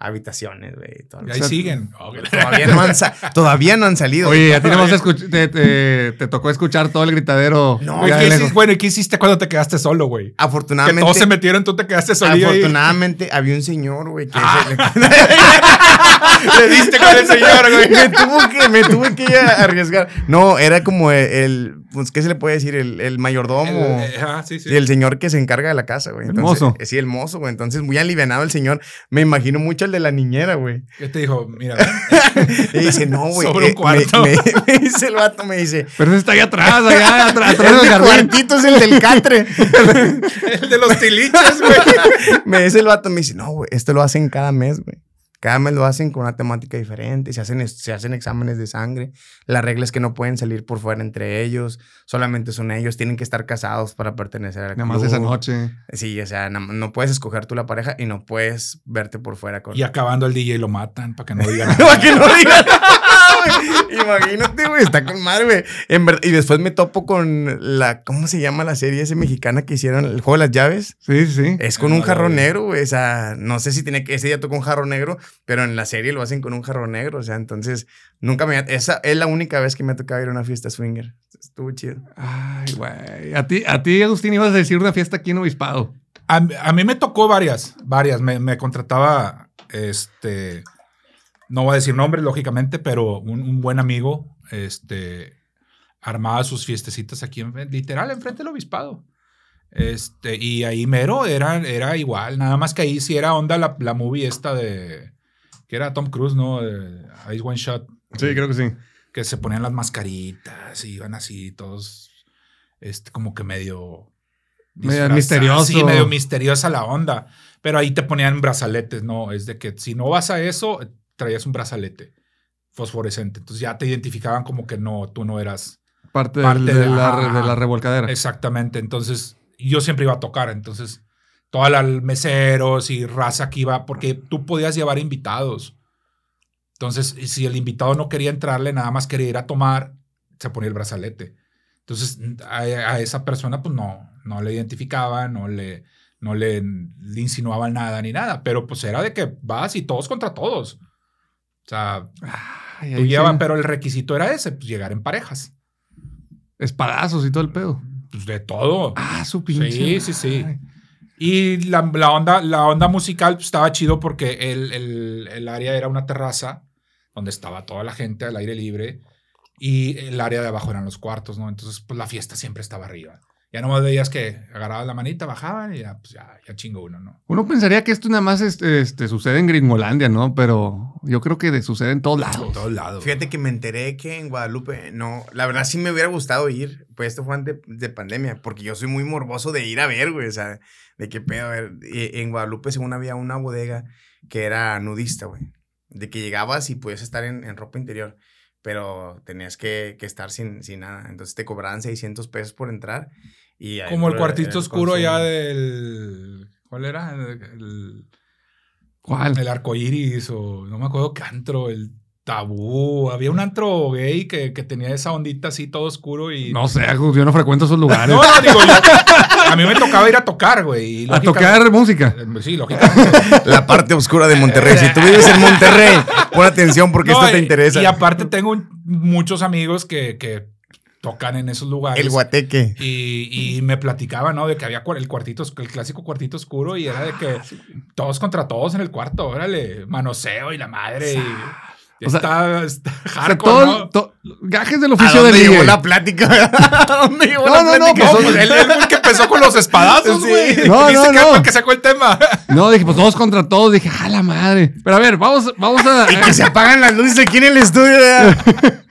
habitaciones, güey. y ahí O sea, siguen. (laughs) Todavía no han, todavía no han salido. Oye, a ti nomás escuch- te, te- te tocó escuchar todo el gritadero. No, Güey, ya ¿qué hiciste- bueno, ¿y qué hiciste cuando te quedaste solo, güey? Que Afortunadamente. todos se metieron, tú te quedaste ahí. Afortunadamente había un señor, güey, que Ah. (laughs) Le diste con el señor, güey. (laughs) me tuvo que, me tuve que ir a arriesgar. No, era como el, el- pues, ¿qué se le puede decir? El, el mayordomo. El- eh, sí, sí. El señor que se encarga de la casa, güey. El Entonces, mozo. eh, Sí, el mozo, güey. Entonces, muy alivianado el señor. Me imagino mucho el de la niñera, güey. ¿Qué te dijo? Mira, (laughs) Y dice, no, güey. Sobre un eh, cuarto. Me, me- me dice el vato, me dice. Pero ese está allá atrás, allá (laughs) atrás, atrás El del jardín. cuartito es el del catre. (laughs) el de los tiliches, güey. me dice el vato, me dice, no, güey, esto lo hacen cada mes, güey. Cada mes lo hacen con una temática diferente, se hacen, se hacen exámenes de sangre. La regla es que no pueden salir por fuera entre ellos, solamente son ellos, tienen que estar casados para pertenecer al Nada más club. esa noche. Sí, o sea, no puedes escoger tú la pareja y no puedes verte por fuera con... Y acabando el DJ lo matan para que no digan (laughs) Para que no digan güey. Imagínate, güey, está con madre, güey. En ver- Y después me topo con la, ¿cómo se llama la serie esa mexicana que hicieron, el juego de las llaves? Sí, sí. Es con Ah, un vi. negro, güey. O sea, no sé si tiene que. Ese día tocó un jarrón negro, pero en la serie lo hacen con un jarrón negro. O sea, entonces nunca me. Esa es la única vez que me ha tocado ir a una fiesta swinger. Estuvo chido. Ay, güey. A ti, a ti, Agustín, ibas a decir una fiesta aquí en Obispado. A, a mí me tocó varias, varias. Me, me contrataba, este, no voy a decir nombres, lógicamente, pero un, un buen amigo, este, armaba sus fiestecitas aquí, en, literal, enfrente del obispado. Este, y ahí mero era, era igual, nada más que ahí sí era onda la, la movie esta de, que era Tom Cruise, ¿no? De Ice One Shot. Sí, creo que sí. que se ponían las mascaritas y iban así todos, este, como que medio... Medio misterioso. Sí, medio misteriosa la onda. Pero ahí te ponían brazaletes, ¿no? Es de que si no vas a eso, traías un brazalete fosforescente. Entonces ya te identificaban como que no, tú no eras... Parte, Parte del- de, de- la, ajá. de la revolcadera. Exactamente. Entonces yo siempre iba a tocar. Entonces todos los meseros y raza que iba, porque tú podías llevar invitados. Entonces, si el invitado no quería entrarle, nada más quería ir a tomar, se ponía el brazalete. Entonces, a, a esa persona, pues no, no le identificaban, no le, no le, le insinuaban nada ni nada. Pero pues era de que vas y todos contra todos. O sea, Ay, tú llevas, pero el requisito era ese, pues llegar en parejas. Espadazos y todo el pedo. Pues de todo. Ah, su pinche. Sí, sí, sí. Y la, la onda, la onda musical pues, estaba chido porque el, el- el área era una terraza donde estaba toda la gente al aire libre y el área de abajo eran los cuartos, ¿no? Entonces, pues la fiesta siempre estaba arriba. Ya nomás veías que agarraban la manita, bajaban y ya, pues ya, ya chingo uno, ¿no? Uno pensaría que esto nada más este, este, sucede en Gringolandia, ¿no? Pero yo creo que de- sucede en todos En lados. todos lados. Fíjate que me enteré que en Guadalupe, no, la verdad sí me hubiera gustado ir, pues esto fue antes de pandemia, porque yo soy muy morboso de ir a ver, güey, o sea, de qué pedo, a ver, y en Guadalupe según había una bodega que era nudista, güey, de que llegabas y podías estar en, en ropa interior, pero tenías que, que estar sin, sin nada, entonces te cobraban 600 pesos por entrar. Y Como el cuartito oscuro allá del... ¿Cuál era? El, ¿Cuál? el arco iris o no me acuerdo qué antro, el Tabú. Había un antro gay que, que tenía esa ondita así todo oscuro y. No sé, yo no frecuento esos lugares. No, no, digo yo. A mí me tocaba ir a tocar, güey. y a tocar música. Eh, Sí, lógicamente. (laughs) La parte oscura de Monterrey. Si tú vives en Monterrey, pon atención porque No, esto te y- interesa. Y aparte tengo muchos amigos que, que tocan en esos lugares. El guateque. Y, y me platicaban, ¿no? De que había el cuartito, el clásico cuartito oscuro y era de que todos contra todos en el cuarto, órale, manoseo y la madre. Y, O sea, está, está O sea, hardcore, todo, ¿no? to- gajes del ¿A oficio dónde llegó DJ. la plática? (laughs) ¿A dónde llegó No, la no, no, plática? No, pues él él fue el que empezó con los espadazos, Sí. güey. No, Dice no, que no. el que sacó el tema. No, dije, pues todos contra todos. Dije, ¡ah, la madre! Pero a ver, vamos, vamos a. (laughs) Y que se apagan las luces aquí en el estudio. (laughs)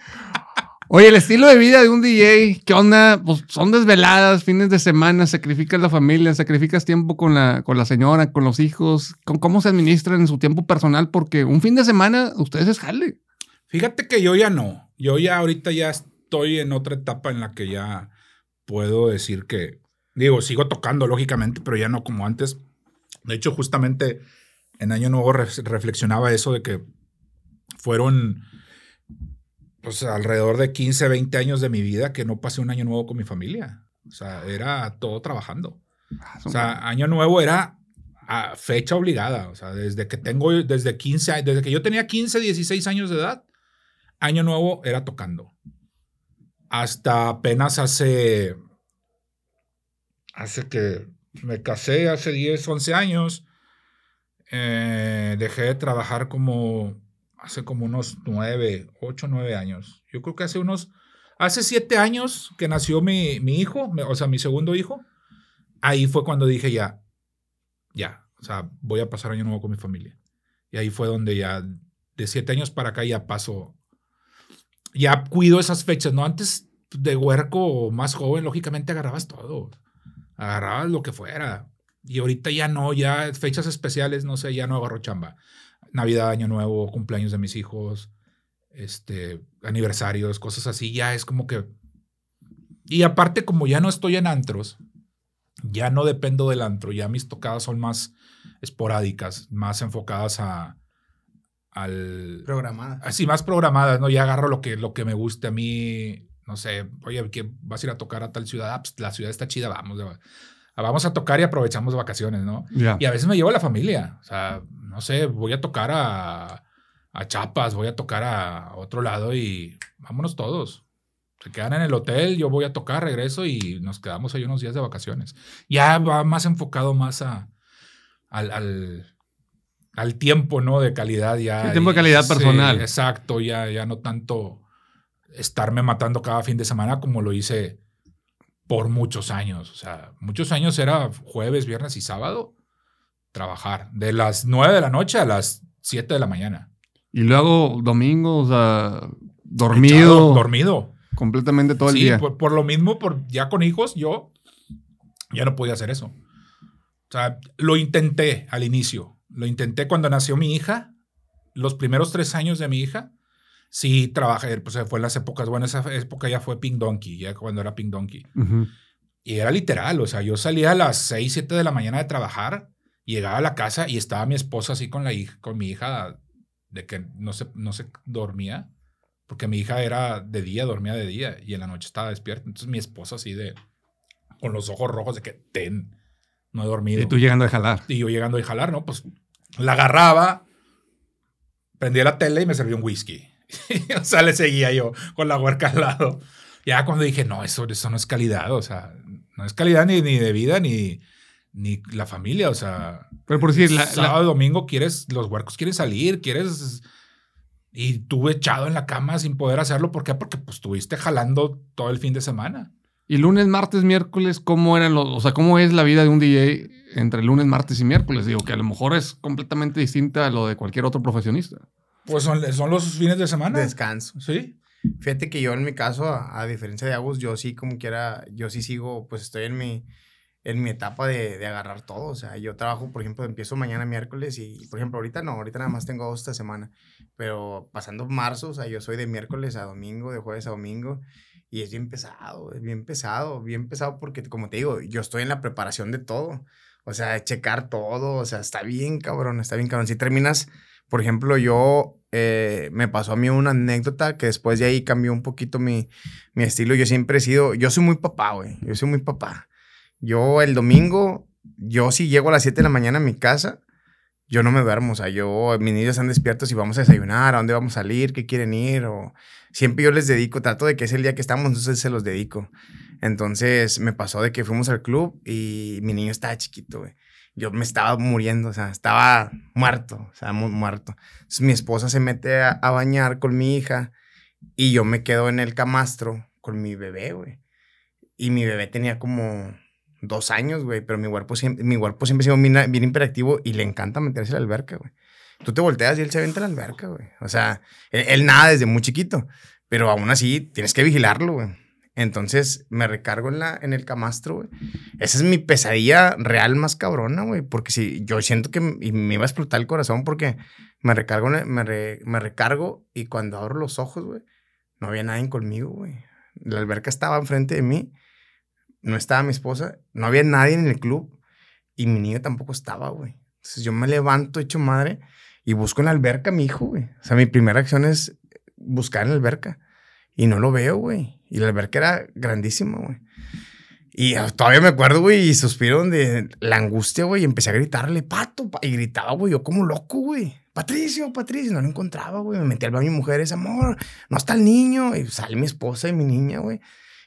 Oye, el estilo de vida de un DJ, ¿qué onda? Pues son desveladas, fines de semana, sacrificas la familia, sacrificas tiempo con la, con la señora, con los hijos. ¿Con ¿Cómo se administran en su tiempo personal? Porque un fin de semana, ustedes es jale. Fíjate que yo ya no. Yo ya ahorita ya estoy en otra etapa en la que ya puedo decir que, digo, sigo tocando, lógicamente, pero ya no como antes. De hecho, justamente en Año Nuevo re- reflexionaba eso de que fueron pues alrededor de 15, 20 años de mi vida que no pasé un año nuevo con mi familia. O sea, era todo trabajando. O sea, año nuevo era a fecha obligada. O sea, desde que tengo, desde 15, a- desde que yo tenía 15, 16 años de edad, año nuevo era tocando. Hasta apenas hace, hace que me casé, hace 10, 11 años, eh, dejé de trabajar como, hace como unos 9, 8, 9 años. Yo creo que hace unos, hace 7 años que nació mi, mi hijo, o sea, mi segundo hijo, ahí fue cuando dije ya, ya, o sea, voy a pasar año nuevo con mi familia. Y ahí fue donde ya, de siete años para acá ya paso, ya cuido esas fechas, ¿no? Antes de huerco o más joven, lógicamente agarrabas todo, agarrabas lo que fuera. Y ahorita ya no, ya fechas especiales, no sé, ya no agarro chamba. Navidad, Año Nuevo, cumpleaños de mis hijos, este, aniversarios, cosas así, ya es como que... Y aparte, como ya no estoy en antros, ya no dependo del antro, ya mis tocadas son más esporádicas, más enfocadas a, al... Programada. Así, más programadas, ¿no? Ya agarro lo que, lo que me guste a mí, no sé, oye, que vas a ir a tocar a tal ciudad, Ah, pues, la ciudad está chida, vamos, vamos a tocar y aprovechamos vacaciones, ¿no? Y a veces me llevo a la familia, o sea, no sé, voy a tocar a, a Chiapas, voy a tocar a otro lado y vámonos todos. Se quedan en el hotel, yo voy a tocar, regreso y nos quedamos ahí unos días de vacaciones. Ya va más enfocado más a, al, al, al tiempo, ¿no? De calidad ya. Sí, tiempo de calidad sí, personal. exacto, ya, ya no tanto estarme matando cada fin de semana como lo hice por muchos años. O sea, muchos años era jueves, viernes y sábado trabajar. De las 9 de la noche a las 7 de la mañana. Y luego domingo, o sea, Echado, dormido dormido. completamente todo el sí, día. Por, por lo mismo, por, ya con hijos, yo ya no podía hacer eso. O sea, lo intenté al inicio. Lo intenté cuando nació mi hija. Los primeros tres años de mi hija. Sí, trabajé, pues fue en las épocas, bueno, esa época ya fue Pink Donkey, ya cuando era Pink Donkey. Y era literal, o sea, yo salía a las 6, 7 de la mañana de trabajar, llegaba a la casa y estaba mi esposa así con la hija, con mi hija, de que no se, no se dormía, porque mi hija era de día, dormía de día, y en la noche estaba despierta. Entonces mi esposa así de, con los ojos rojos de que, ten, no he dormido. Y tú llegando a jalar. Y yo llegando a jalar, ¿no? Pues la agarraba, prendía la tele y me servía un whisky. (laughs) o sea, le seguía yo con la huerca al lado. Ya cuando dije, no, eso, eso no es calidad, o sea, no es calidad ni, ni de vida ni, ni la familia, o sea. Pero por decir, la- la- sábado, domingo, quieres, los huercos quieren salir, quieres. Y tú echado en la cama sin poder hacerlo, ¿por qué? Porque pues estuviste jalando todo el fin de semana. Y lunes, martes, miércoles, ¿cómo eran los, o sea, cómo es la vida de un DJ entre lunes, martes y miércoles? Digo, que a lo mejor es completamente distinta a lo de cualquier otro profesionista. Pues son, son los fines de semana. Descanso. Sí. Fíjate que yo en mi caso, a, a diferencia de Agus, yo sí como quiera, yo sí sigo, pues estoy en mi, en mi etapa de, de agarrar todo. O sea, yo trabajo, por ejemplo, empiezo mañana miércoles y, por ejemplo, ahorita no, ahorita nada más tengo dos esta semana. Pero pasando marzo, o sea, yo soy de miércoles a domingo, de jueves a domingo. Y es bien pesado, es bien pesado, bien pesado porque, como te digo, yo estoy en la preparación de todo. O sea, checar todo, o sea, está bien cabrón, está bien cabrón. Si terminas, Por ejemplo, yo eh, me pasó a mí una anécdota que después de ahí cambió un poquito mi, mi estilo. Yo siempre he sido, yo soy muy papá, güey. Yo soy muy papá. Yo el domingo, yo si llego a las 7 de la mañana a mi casa, yo no me duermo. O sea, yo, mis niños están despiertos y vamos a desayunar, a dónde vamos a salir, qué quieren ir. O siempre yo les dedico, trato de que es el día que estamos, entonces se los dedico. Entonces me pasó de que fuimos al club y mi niño estaba chiquito, güey yo me estaba muriendo, o sea, estaba muerto, o sea, muerto. Mi esposa se mete a, bañar con mi hija y yo me quedo en el camastro con mi bebé, güey. Y mi bebé tenía como dos años, güey, pero mi cuerpo siempre, mi cuerpo siempre ha sido bien, bien imperactivo y le encanta meterse a la alberca, güey. Tú te volteas y él se vente a la alberca, güey. O sea, él, él nada desde muy chiquito, pero aún así tienes que vigilarlo, güey. Entonces me recargo en, la, en el camastro, güey. Esa es mi pesadilla real más cabrona, güey. Porque si yo siento que me iba a explotar el corazón porque me recargo, me, me recargo y cuando abro los ojos, güey, no había nadie conmigo, güey. La alberca estaba enfrente de mí, no estaba mi esposa, no había nadie en el club y mi niño tampoco estaba, güey. Entonces yo me levanto hecho madre y busco en la alberca a mi hijo, güey. O sea, mi primera acción es buscar en la alberca y no lo veo, güey. Y la alberca era grandísima, güey. Y todavía me acuerdo, güey, y suspiro de la angustia, güey, y empecé a gritarle, pato, y gritaba, güey, yo como loco, güey. Patricio, Patricio, no lo encontraba, güey. Me metí al baño mi mujer, ese amor, no está el niño. Y sale mi esposa y mi niña, güey.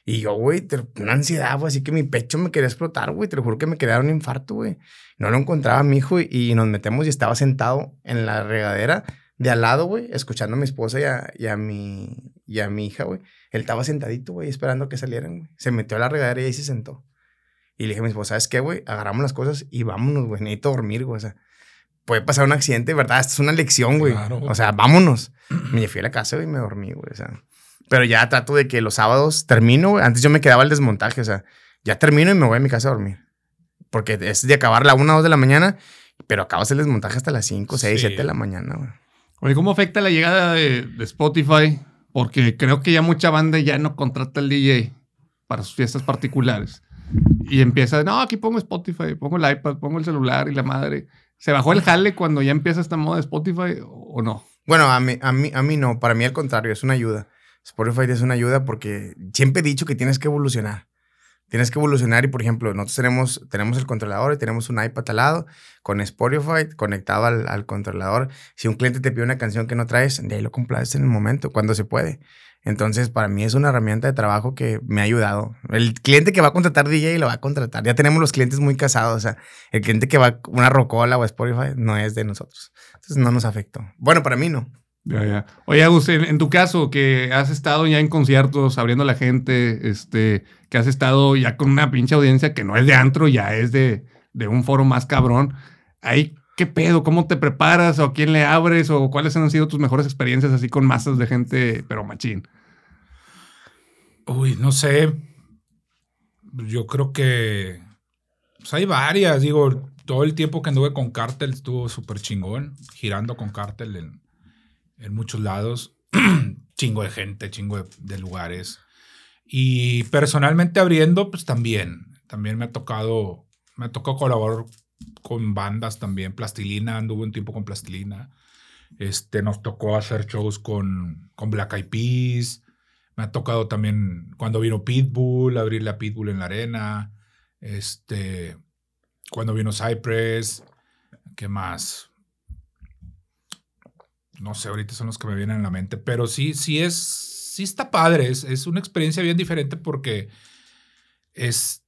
Y yo, güey, una ansiedad, güey, así que mi pecho me quería explotar, güey. Te lo juro que me quería un infarto, güey. No lo encontraba mi hijo y, nos metemos y estaba sentado en la regadera de al lado, güey, escuchando a mi esposa y a, y a, mi, y a mi hija, güey. Él estaba sentadito, güey, esperando que salieran, güey. Se metió a la regadera y ahí se sentó. Y le dije a mi esposa, ¿sabes qué, güey? Agarramos las cosas y vámonos, güey. Necesito dormir, güey. O sea, puede pasar un accidente, ¿verdad? Esto es una lección, güey. O sea, vámonos. Me fui a la casa, güey, y me dormí, güey. O sea, pero ya trato de que los sábados termino, güey. Antes yo me quedaba al desmontaje, o sea, ya termino y me voy a mi casa a dormir. Porque es de acabar la 1 o 2 de la mañana, pero acabas el desmontaje hasta las 5, 6, 7 de la mañana, güey. Oye, ¿cómo afecta la llegada de, de Spotify porque creo que ya mucha banda ya no contrata al DJ para sus fiestas particulares. Y empieza, no, aquí pongo Spotify, pongo el iPad, pongo el celular y la madre. ¿Se bajó el jale cuando ya empieza esta moda de Spotify o no? Bueno, a mí, a mí, a mí no. Para mí al contrario, es una ayuda. Spotify es una ayuda porque siempre he dicho que tienes que evolucionar tienes que evolucionar y, por ejemplo, nosotros tenemos, tenemos el controlador y tenemos un iPad al lado con Spotify conectado al, controlador. Si un cliente te pide una canción que no traes, de ahí lo complaces en el momento, cuando se puede. Entonces, para mí es una herramienta de trabajo que me ha ayudado. El cliente que va a contratar DJ lo va a contratar. Ya tenemos los clientes muy casados. O sea, el cliente que va a una Rocola o Spotify no es de nosotros. Entonces, no nos afectó. Bueno, para mí no. Ya, ya. Oye, Agustín, en tu caso, que has estado ya en conciertos, abriendo la gente, este, que has estado ya con una pinche audiencia que no es de antro, ya es de, de un foro más cabrón. Ahí, ¿qué pedo? ¿Cómo te preparas? ¿O a quién le abres? ¿O cuáles han sido tus mejores experiencias así con masas de gente, pero machín? Uy, no sé. Yo creo que pues hay varias. Digo, todo el tiempo que anduve con Cartel estuvo súper chingón, girando con Cartel en en muchos lados, (clears throat) chingo de gente, chingo de, lugares. Y personalmente abriendo, pues también, también me ha tocado, me ha tocado colaborar con bandas también, Plastilina, anduve un tiempo con Plastilina. Este, nos tocó hacer shows con, con Black Eyed Peas. Me ha tocado también cuando vino Pitbull, abrirle a Pitbull en la arena. Este, cuando vino Cypress. ¿Qué más? No sé, ahorita son los que me vienen a la mente, pero sí, sí es, sí está padre, es, una experiencia bien diferente porque es,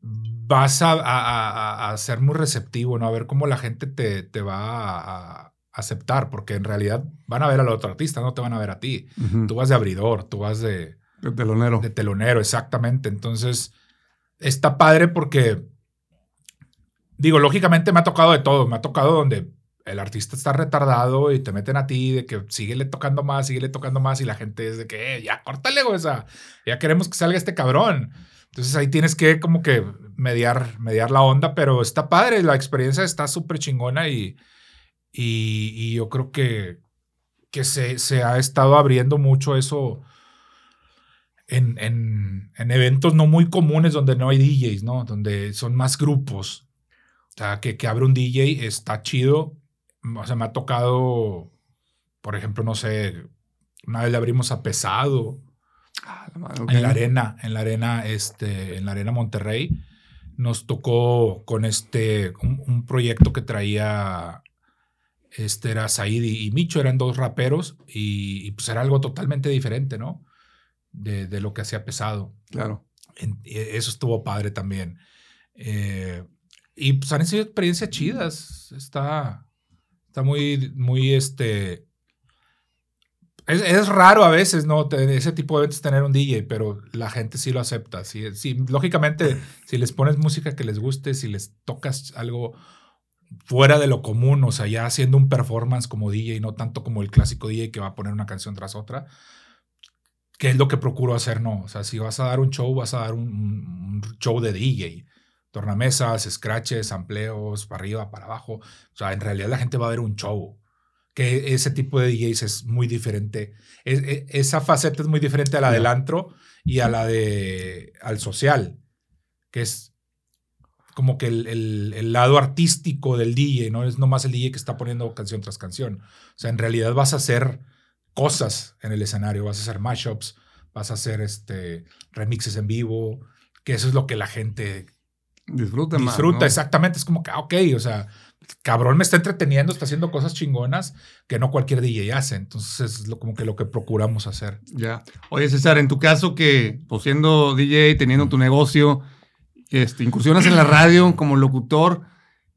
vas a, ser muy receptivo, ¿no? A ver cómo la gente te, va a, aceptar, porque en realidad van a ver al otro artista, no te van a ver a ti. Tú vas de abridor, tú vas de... De telonero. De telonero, exactamente. Entonces, está padre porque, digo, lógicamente me ha tocado de todo, me ha tocado donde el artista está retardado y te meten a ti de que síguele tocando más, síguele tocando más y la gente es de que eh, ya córtale, o ya queremos que salga este cabrón. Entonces ahí tienes que como que mediar, mediar la onda, pero está padre, la experiencia está súper chingona y, y, yo creo que, que se, se, ha estado abriendo mucho eso en, en, en eventos no muy comunes donde no hay DJs, ¿no? Donde son más grupos. O sea, que, que abre un DJ está chido o sea, me ha tocado, por ejemplo, no sé, una vez le abrimos a Pesado. Ah, en la arena, en la arena, este, en la arena Monterrey, nos tocó con este, un, proyecto que traía, este era Said y, Micho, eran dos raperos y, pues era algo totalmente diferente, ¿no? De, de lo que hacía pesado. Claro. eso estuvo padre también. Eh, y pues han sido experiencias chidas. Está, está muy, muy, este... Es, raro a veces, ¿no? Ese tipo de eventos tener un DJ, pero la gente sí lo acepta. Sí, sí, lógicamente, si les pones música que les guste, si les tocas algo fuera de lo común, o sea, ya haciendo un performance como DJ, no tanto como el clásico DJ que va a poner una canción tras otra, ¿qué es lo que procuro hacer? No, o sea, si vas a dar un show, vas a dar un show de DJ tornamesas, scratches, amplios, para arriba, para abajo. O sea, en realidad la gente va a ver un show. Que ese tipo de DJs es muy diferente. E, esa faceta es muy diferente a la del antro y a la de al social, que es como que el, el, lado artístico del DJ, no es nomás el DJ que está poniendo canción tras canción. O sea, en realidad vas a hacer cosas en el escenario, vas a hacer mashups, vas a hacer este, remixes en vivo, que eso es lo que la gente Disfruta, Disfruta, exactamente. Es como que, ah, ok, o sea, cabrón me está entreteniendo, está haciendo cosas chingonas que no cualquier DJ hace. Entonces es lo, como que lo que procuramos hacer. Ya. Oye, César, en tu caso que, pues siendo DJ, teniendo tu negocio, este, incursionas en la radio como locutor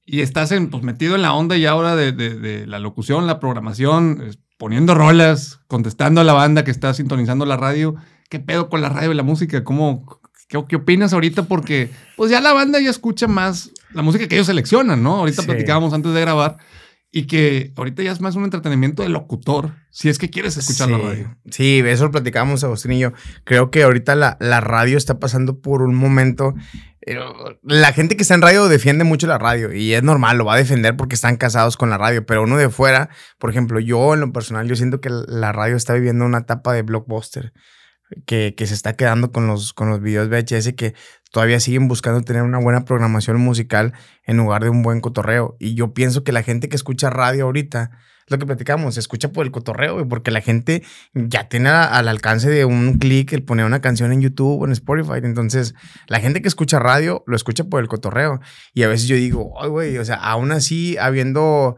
y estás en, pues, metido en la onda y ahora de, de la locución, la programación, poniendo rolas, contestando a la banda que está sintonizando la radio. ¿Qué pedo con la radio y la música? ¿Cómo, ¿Qué, ¿Qué, opinas ahorita? Porque pues ya la banda ya escucha más la música que ellos seleccionan, ¿no? Ahorita platicábamos antes de grabar y que ahorita ya es más un entretenimiento de locutor, si es que quieres escuchar la radio. Sí, eso lo platicábamos, Agustín y yo. Creo que ahorita la, la radio está pasando por un momento... La gente que está en radio defiende mucho la radio y es normal, lo va a defender porque están casados con la radio, pero uno de fuera, por ejemplo, yo en lo personal, yo siento que la radio está viviendo una etapa de blockbuster que, se está quedando con los, con los videos VHS que todavía siguen buscando tener una buena programación musical en lugar de un buen cotorreo. Y yo pienso que la gente que escucha radio ahorita, lo que platicamos, se escucha por el cotorreo, porque la gente ya tiene al alcance de un clic el poner una canción en YouTube o en Spotify. Entonces, la gente que escucha radio lo escucha por el cotorreo. Y a veces yo digo, ay, güey, o sea, aún así, habiendo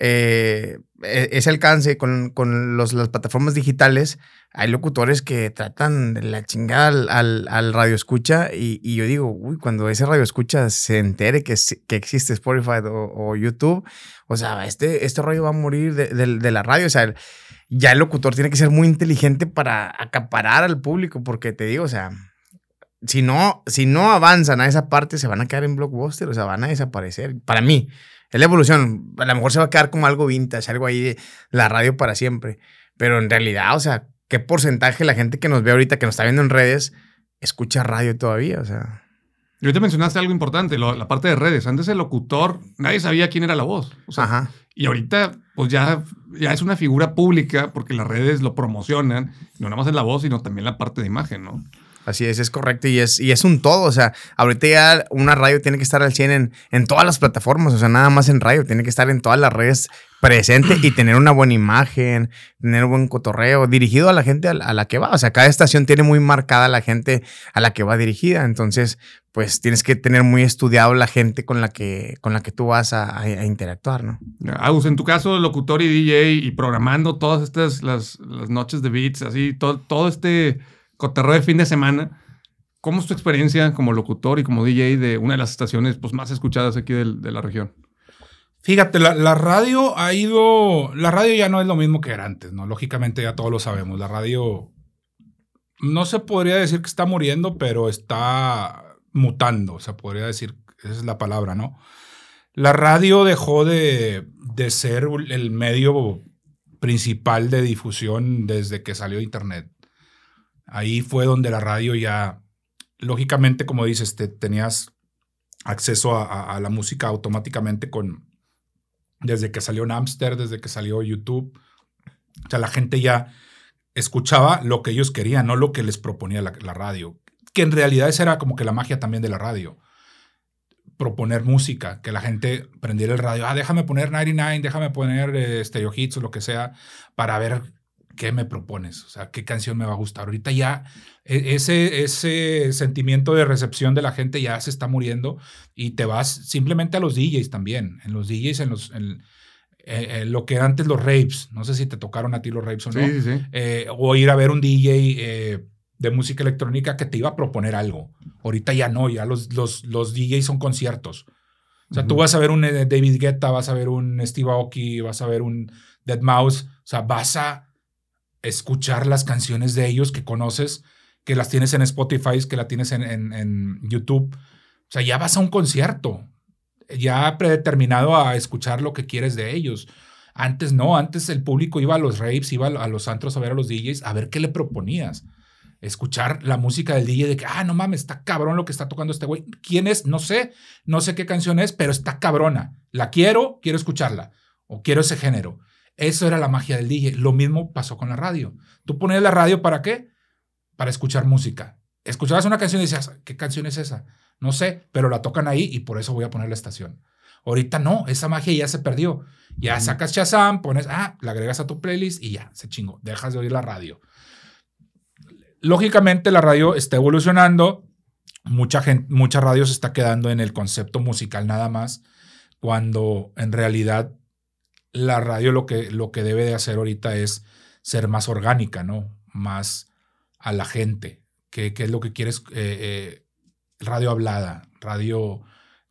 eh, e-, ese alcance con, con las plataformas digitales, hay locutores que tratan de la chingada al, al, radio escucha y, y, yo digo, uy, cuando ese radio escucha se entere que, que existe Spotify o, YouTube, o sea, este, este rollo va a morir de, de, la radio, o sea, ya el locutor tiene que ser muy inteligente para acaparar al público, porque te digo, o sea, si no, si no avanzan a esa parte, se van a quedar en blockbuster, o sea, van a desaparecer, para mí. Es la evolución. A lo mejor se va a quedar como algo vintage, algo ahí de la radio para siempre. Pero en realidad, o sea, ¿qué porcentaje la gente que nos ve ahorita, que nos está viendo en redes, escucha radio todavía? O sea. Y ahorita mencionaste algo importante, la parte de redes. Antes el locutor, nadie sabía quién era la voz. Ajá. Y ahorita, pues ya, ya es una figura pública porque las redes lo promocionan, no nada más en la voz, sino también la parte de imagen, ¿no? Así es, es correcto y es, y es un todo. O sea, ahorita ya una radio tiene que estar al 100 en, en todas las plataformas, o sea, nada más en radio, tiene que estar en todas las redes presente y tener una buena imagen, tener un buen cotorreo, dirigido a la gente a la, que va. O sea, cada estación tiene muy marcada la gente a la que va dirigida. Entonces, pues tienes que tener muy estudiado la gente con la que, con la que tú vas a, interactuar, ¿no? Agus, en tu caso, locutor y DJ y programando todas estas, las, las noches de beats, así, todo, todo este cotorreo de fin de semana. ¿Cómo es tu experiencia como locutor y como DJ de una de las estaciones pues, más escuchadas aquí de, la región? Fíjate, la, radio ha ido. La radio ya no es lo mismo que era antes, ¿no? Lógicamente ya todos lo sabemos. La radio no se podría decir que está muriendo, pero está mutando. O sea, podría decir, esa es la palabra, ¿no? La radio dejó de, de ser el medio principal de difusión desde que salió Internet. Ahí fue donde la radio ya, lógicamente, como dices, te, tenías acceso a, la música automáticamente con, desde que salió Napster, desde que salió YouTube. O sea, la gente ya escuchaba lo que ellos querían, no lo que les proponía la, radio. Que en realidad esa era como que la magia también de la radio. proponer música, que la gente prendiera el radio, ah, déjame poner 99, déjame poner eh, Stereo Hits o lo que sea, para ver qué me propones, o sea, qué canción me va a gustar. Ahorita ya e, ese, ese sentimiento de recepción de la gente ya se está muriendo y te vas simplemente a los DJs también, en los DJs, en los... En, eh, eh, lo que antes los rapes, no sé si te tocaron a ti los rapes o no, Sí, sí, eh, o ir a ver un DJ de música electrónica que te iba a proponer algo. Ahorita ya no, ya los, los, los DJs son conciertos. O sea, tú Ujú. vas a ver un David Guetta, vas a ver un Steve Aoki, vas a ver un Dead Mouse. O sea, vas a escuchar las canciones de ellos que conoces, que las tienes en Spotify, que la tienes en, en- en YouTube. O sea, ya vas a un concierto, ya predeterminado a escuchar lo que quieres de ellos. Antes no, antes el público iba a los raves, iba a los antros a ver a los DJs, a ver qué le proponías. Escuchar la música del DJ de que, ah, no mames, está cabrón lo que está tocando este güey. ¿Quién es? No sé, no sé qué canción es, pero está cabrona. La quiero, quiero escucharla. O quiero ese género. Eso era la magia del DJ. Lo mismo pasó con la radio. Tú ponías la radio para qué? Para escuchar música. Escuchabas una canción y decías, ¿qué canción es esa? No sé, pero la tocan ahí y por eso voy a poner la estación. Ahorita no, esa magia ya se perdió. Ya sacas Shazam, pones, ah, la agregas a tu playlist y ya, se chingó. Dejas de oír la radio. Lógicamente la radio está evolucionando. Mucha gente, mucha radio se está quedando en el concepto musical nada más, cuando en realidad la radio lo que, lo que debe de hacer ahorita es ser más orgánica, ¿no? Más a la gente. ¿Qué, es lo que quieres? Eh, eh, radio hablada, radio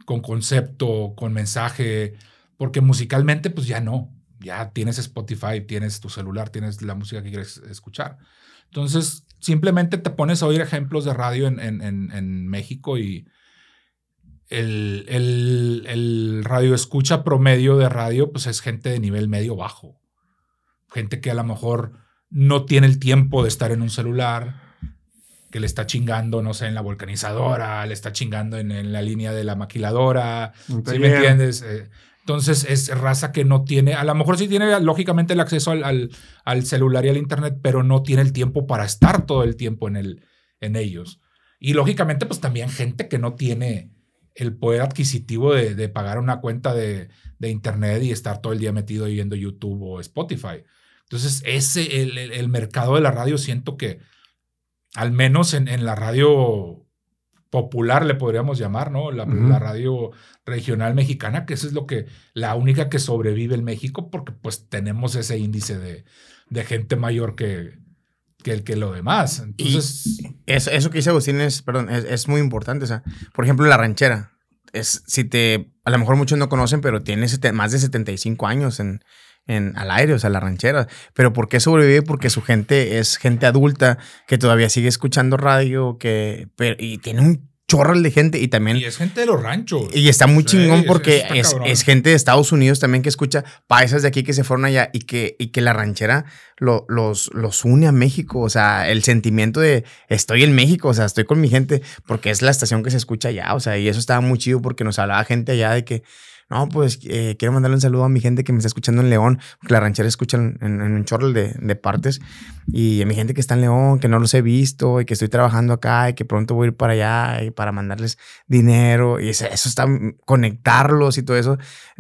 con concepto, con mensaje, porque musicalmente pues ya no, ya tienes Spotify, tienes tu celular, tienes la música que quieres escuchar. Entonces, simplemente te pones a oír ejemplos de radio en, en, en, en México y el, el, el radio escucha promedio de radio pues es gente de nivel medio bajo. Gente que a lo mejor no tiene el tiempo de estar en un celular, que le está chingando, no sé, en la volcanizadora, le está chingando en, en la línea de la maquiladora, ¿Sí me entiendes? Eh, entonces es raza que no tiene, a lo mejor sí tiene lógicamente el acceso al, al- al celular y al internet, pero no tiene el tiempo para estar todo el tiempo en, el, en ellos. Y lógicamente pues también gente que no tiene el poder adquisitivo de, de pagar una cuenta de, de internet y estar todo el día metido viendo YouTube o Spotify. Entonces ese, el, el- el mercado de la radio siento que al menos en, en la radio popular le podríamos llamar, ¿no? La, la radio regional mexicana, que eso es lo que, la única que sobrevive en México, porque pues tenemos ese índice de, de gente mayor que, que, el- que lo demás. Entonces, Eso, eso que dice Agustín es, perdón, es, es muy importante. O sea, por ejemplo, la ranchera. Es, si te, a lo mejor muchos no conocen, pero tiene más de 75 años en, en, al aire, o sea, la ranchera. Pero ¿por qué sobrevive? Porque su gente es gente adulta que todavía sigue escuchando radio, que, pero- y tiene un chorro de gente y también... y es gente de los ranchos. Y está muy Sí, chingón porque es, es gente de Estados Unidos también que escucha paisas de aquí que se fueron allá y que, y que la ranchera lo- los, los une a México. O sea, el sentimiento de estoy en México, o sea, estoy con mi gente porque es la estación que se escucha allá. O sea, y eso estaba muy chido porque nos hablaba gente allá de que, no, pues eh, quiero mandarle un saludo a mi gente que me está escuchando en León, porque la ranchera escucha en, un chorro de, partes. Y a mi gente que está en León, que no los he visto y que estoy trabajando acá y que pronto voy a ir para allá y para mandarles dinero y eso, está, conectarlos y todo eso,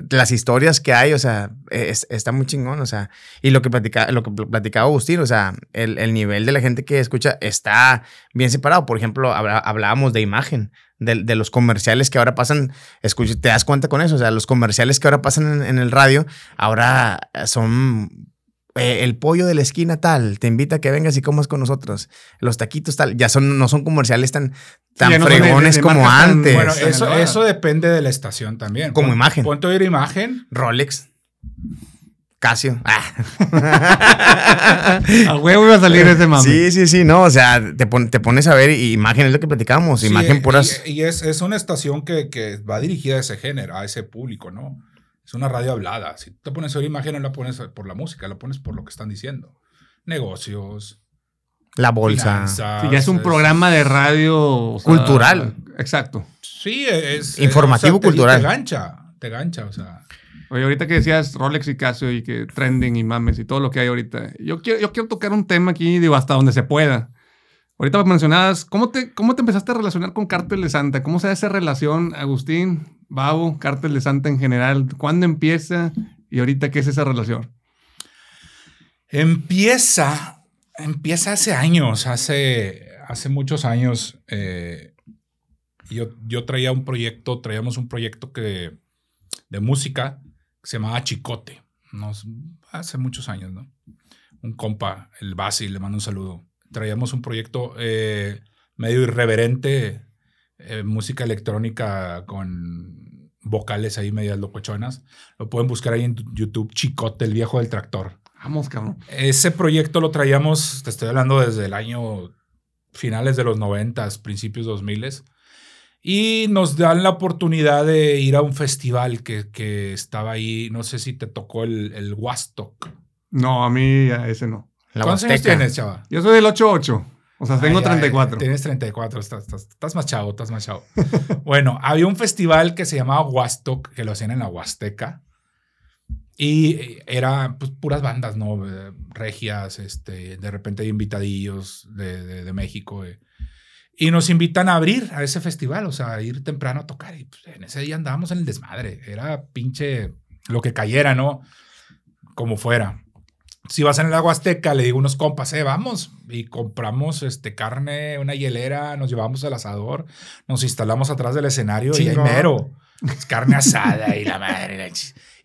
las historias que hay, o sea, es- está muy chingón, o sea, y lo que, platica, lo que pl- platicaba Agustín, o sea, el, el nivel de la gente que escucha está bien separado, por ejemplo, hablábamos de imagen, de, de los comerciales que ahora pasan, escucha, te das cuenta con eso, o sea, los comerciales que ahora pasan en, en el radio, ahora son eh, el pollo de la esquina tal, te invita a que vengas y comas con nosotros. Los taquitos tal, ya son, no son comerciales tan, tan no de- fregones de como tan- antes. Bueno, eso, eso depende de la estación también. Como Pon- imagen. Ponte a oír imagen. Rolex. Casio. (laughs) A huevo iba a salir ese mame. Sí, sí, sí, no, o sea, te, pon- te pones a ver imagen es lo que platicamos, Sí, imagen y- puras. Y, y es, es una estación que, que va dirigida a ese género, a ese público, ¿no? Es una radio hablada. Si te pones a oír imagen, no la pones por la música, la pones por lo que están diciendo. Negocios, La bolsa. finanzas, Sí, ya es un programa de radio o sea, Cultural. Exacto. Sí, es. Informativo o sea, te- cultural. Te gancha, te gancha, o sea. Oye, ahorita que decías Rolex y Casio y que trending y mames y todo lo que hay ahorita, yo quiero, yo quiero tocar un tema aquí, digo, hasta donde se pueda. Ahorita mencionabas, ¿cómo te, ¿cómo te empezaste a relacionar con Cártel de Santa? ¿Cómo se da esa relación, Agustín? Babo, Cártel de Santa en general, ¿cuándo empieza y ahorita qué es esa relación? Empieza, empieza hace años, hace, hace muchos años. Eh, yo, yo traía un proyecto, traíamos un proyecto que, de música se llamaba Chicote. hace muchos años, ¿no? Un compa, el Basi, le mando un saludo. Traíamos un proyecto eh, medio irreverente, eh, música electrónica con vocales ahí medias locochonas. Lo pueden buscar ahí en YouTube, Chicote, el viejo del tractor. Vamos, cabrón. Ese proyecto lo traíamos, te estoy hablando desde el año finales de los noventas, principios 2000 y nos dan la oportunidad de ir a un festival que, que estaba ahí, no sé si te tocó el, el Wastok. No, a mí ese no. ¿Cuántos años tienes, chava? Yo soy del 88. O sea, tengo 34. tienes 34, estás, estás, estás, más chavo, estás más chavo. (laughs) bueno, había un festival que se llamaba Wastok, que lo hacían en la Huasteca. Y era pues, puras bandas, ¿no? Regias, este, de repente hay invitadillos de, de, de México. Eh. Y nos invitan a abrir a ese festival, o sea, a ir temprano a tocar. Y pues, en ese día andábamos en el desmadre. Era pinche lo que cayera, ¿no? Como fuera. Si vas en el agua azteca, le digo a unos compas, eh, vamos. Y compramos este, carne, una hielera, nos llevamos al asador, nos instalamos atrás del escenario y ahí mero. Carne asada y la madre.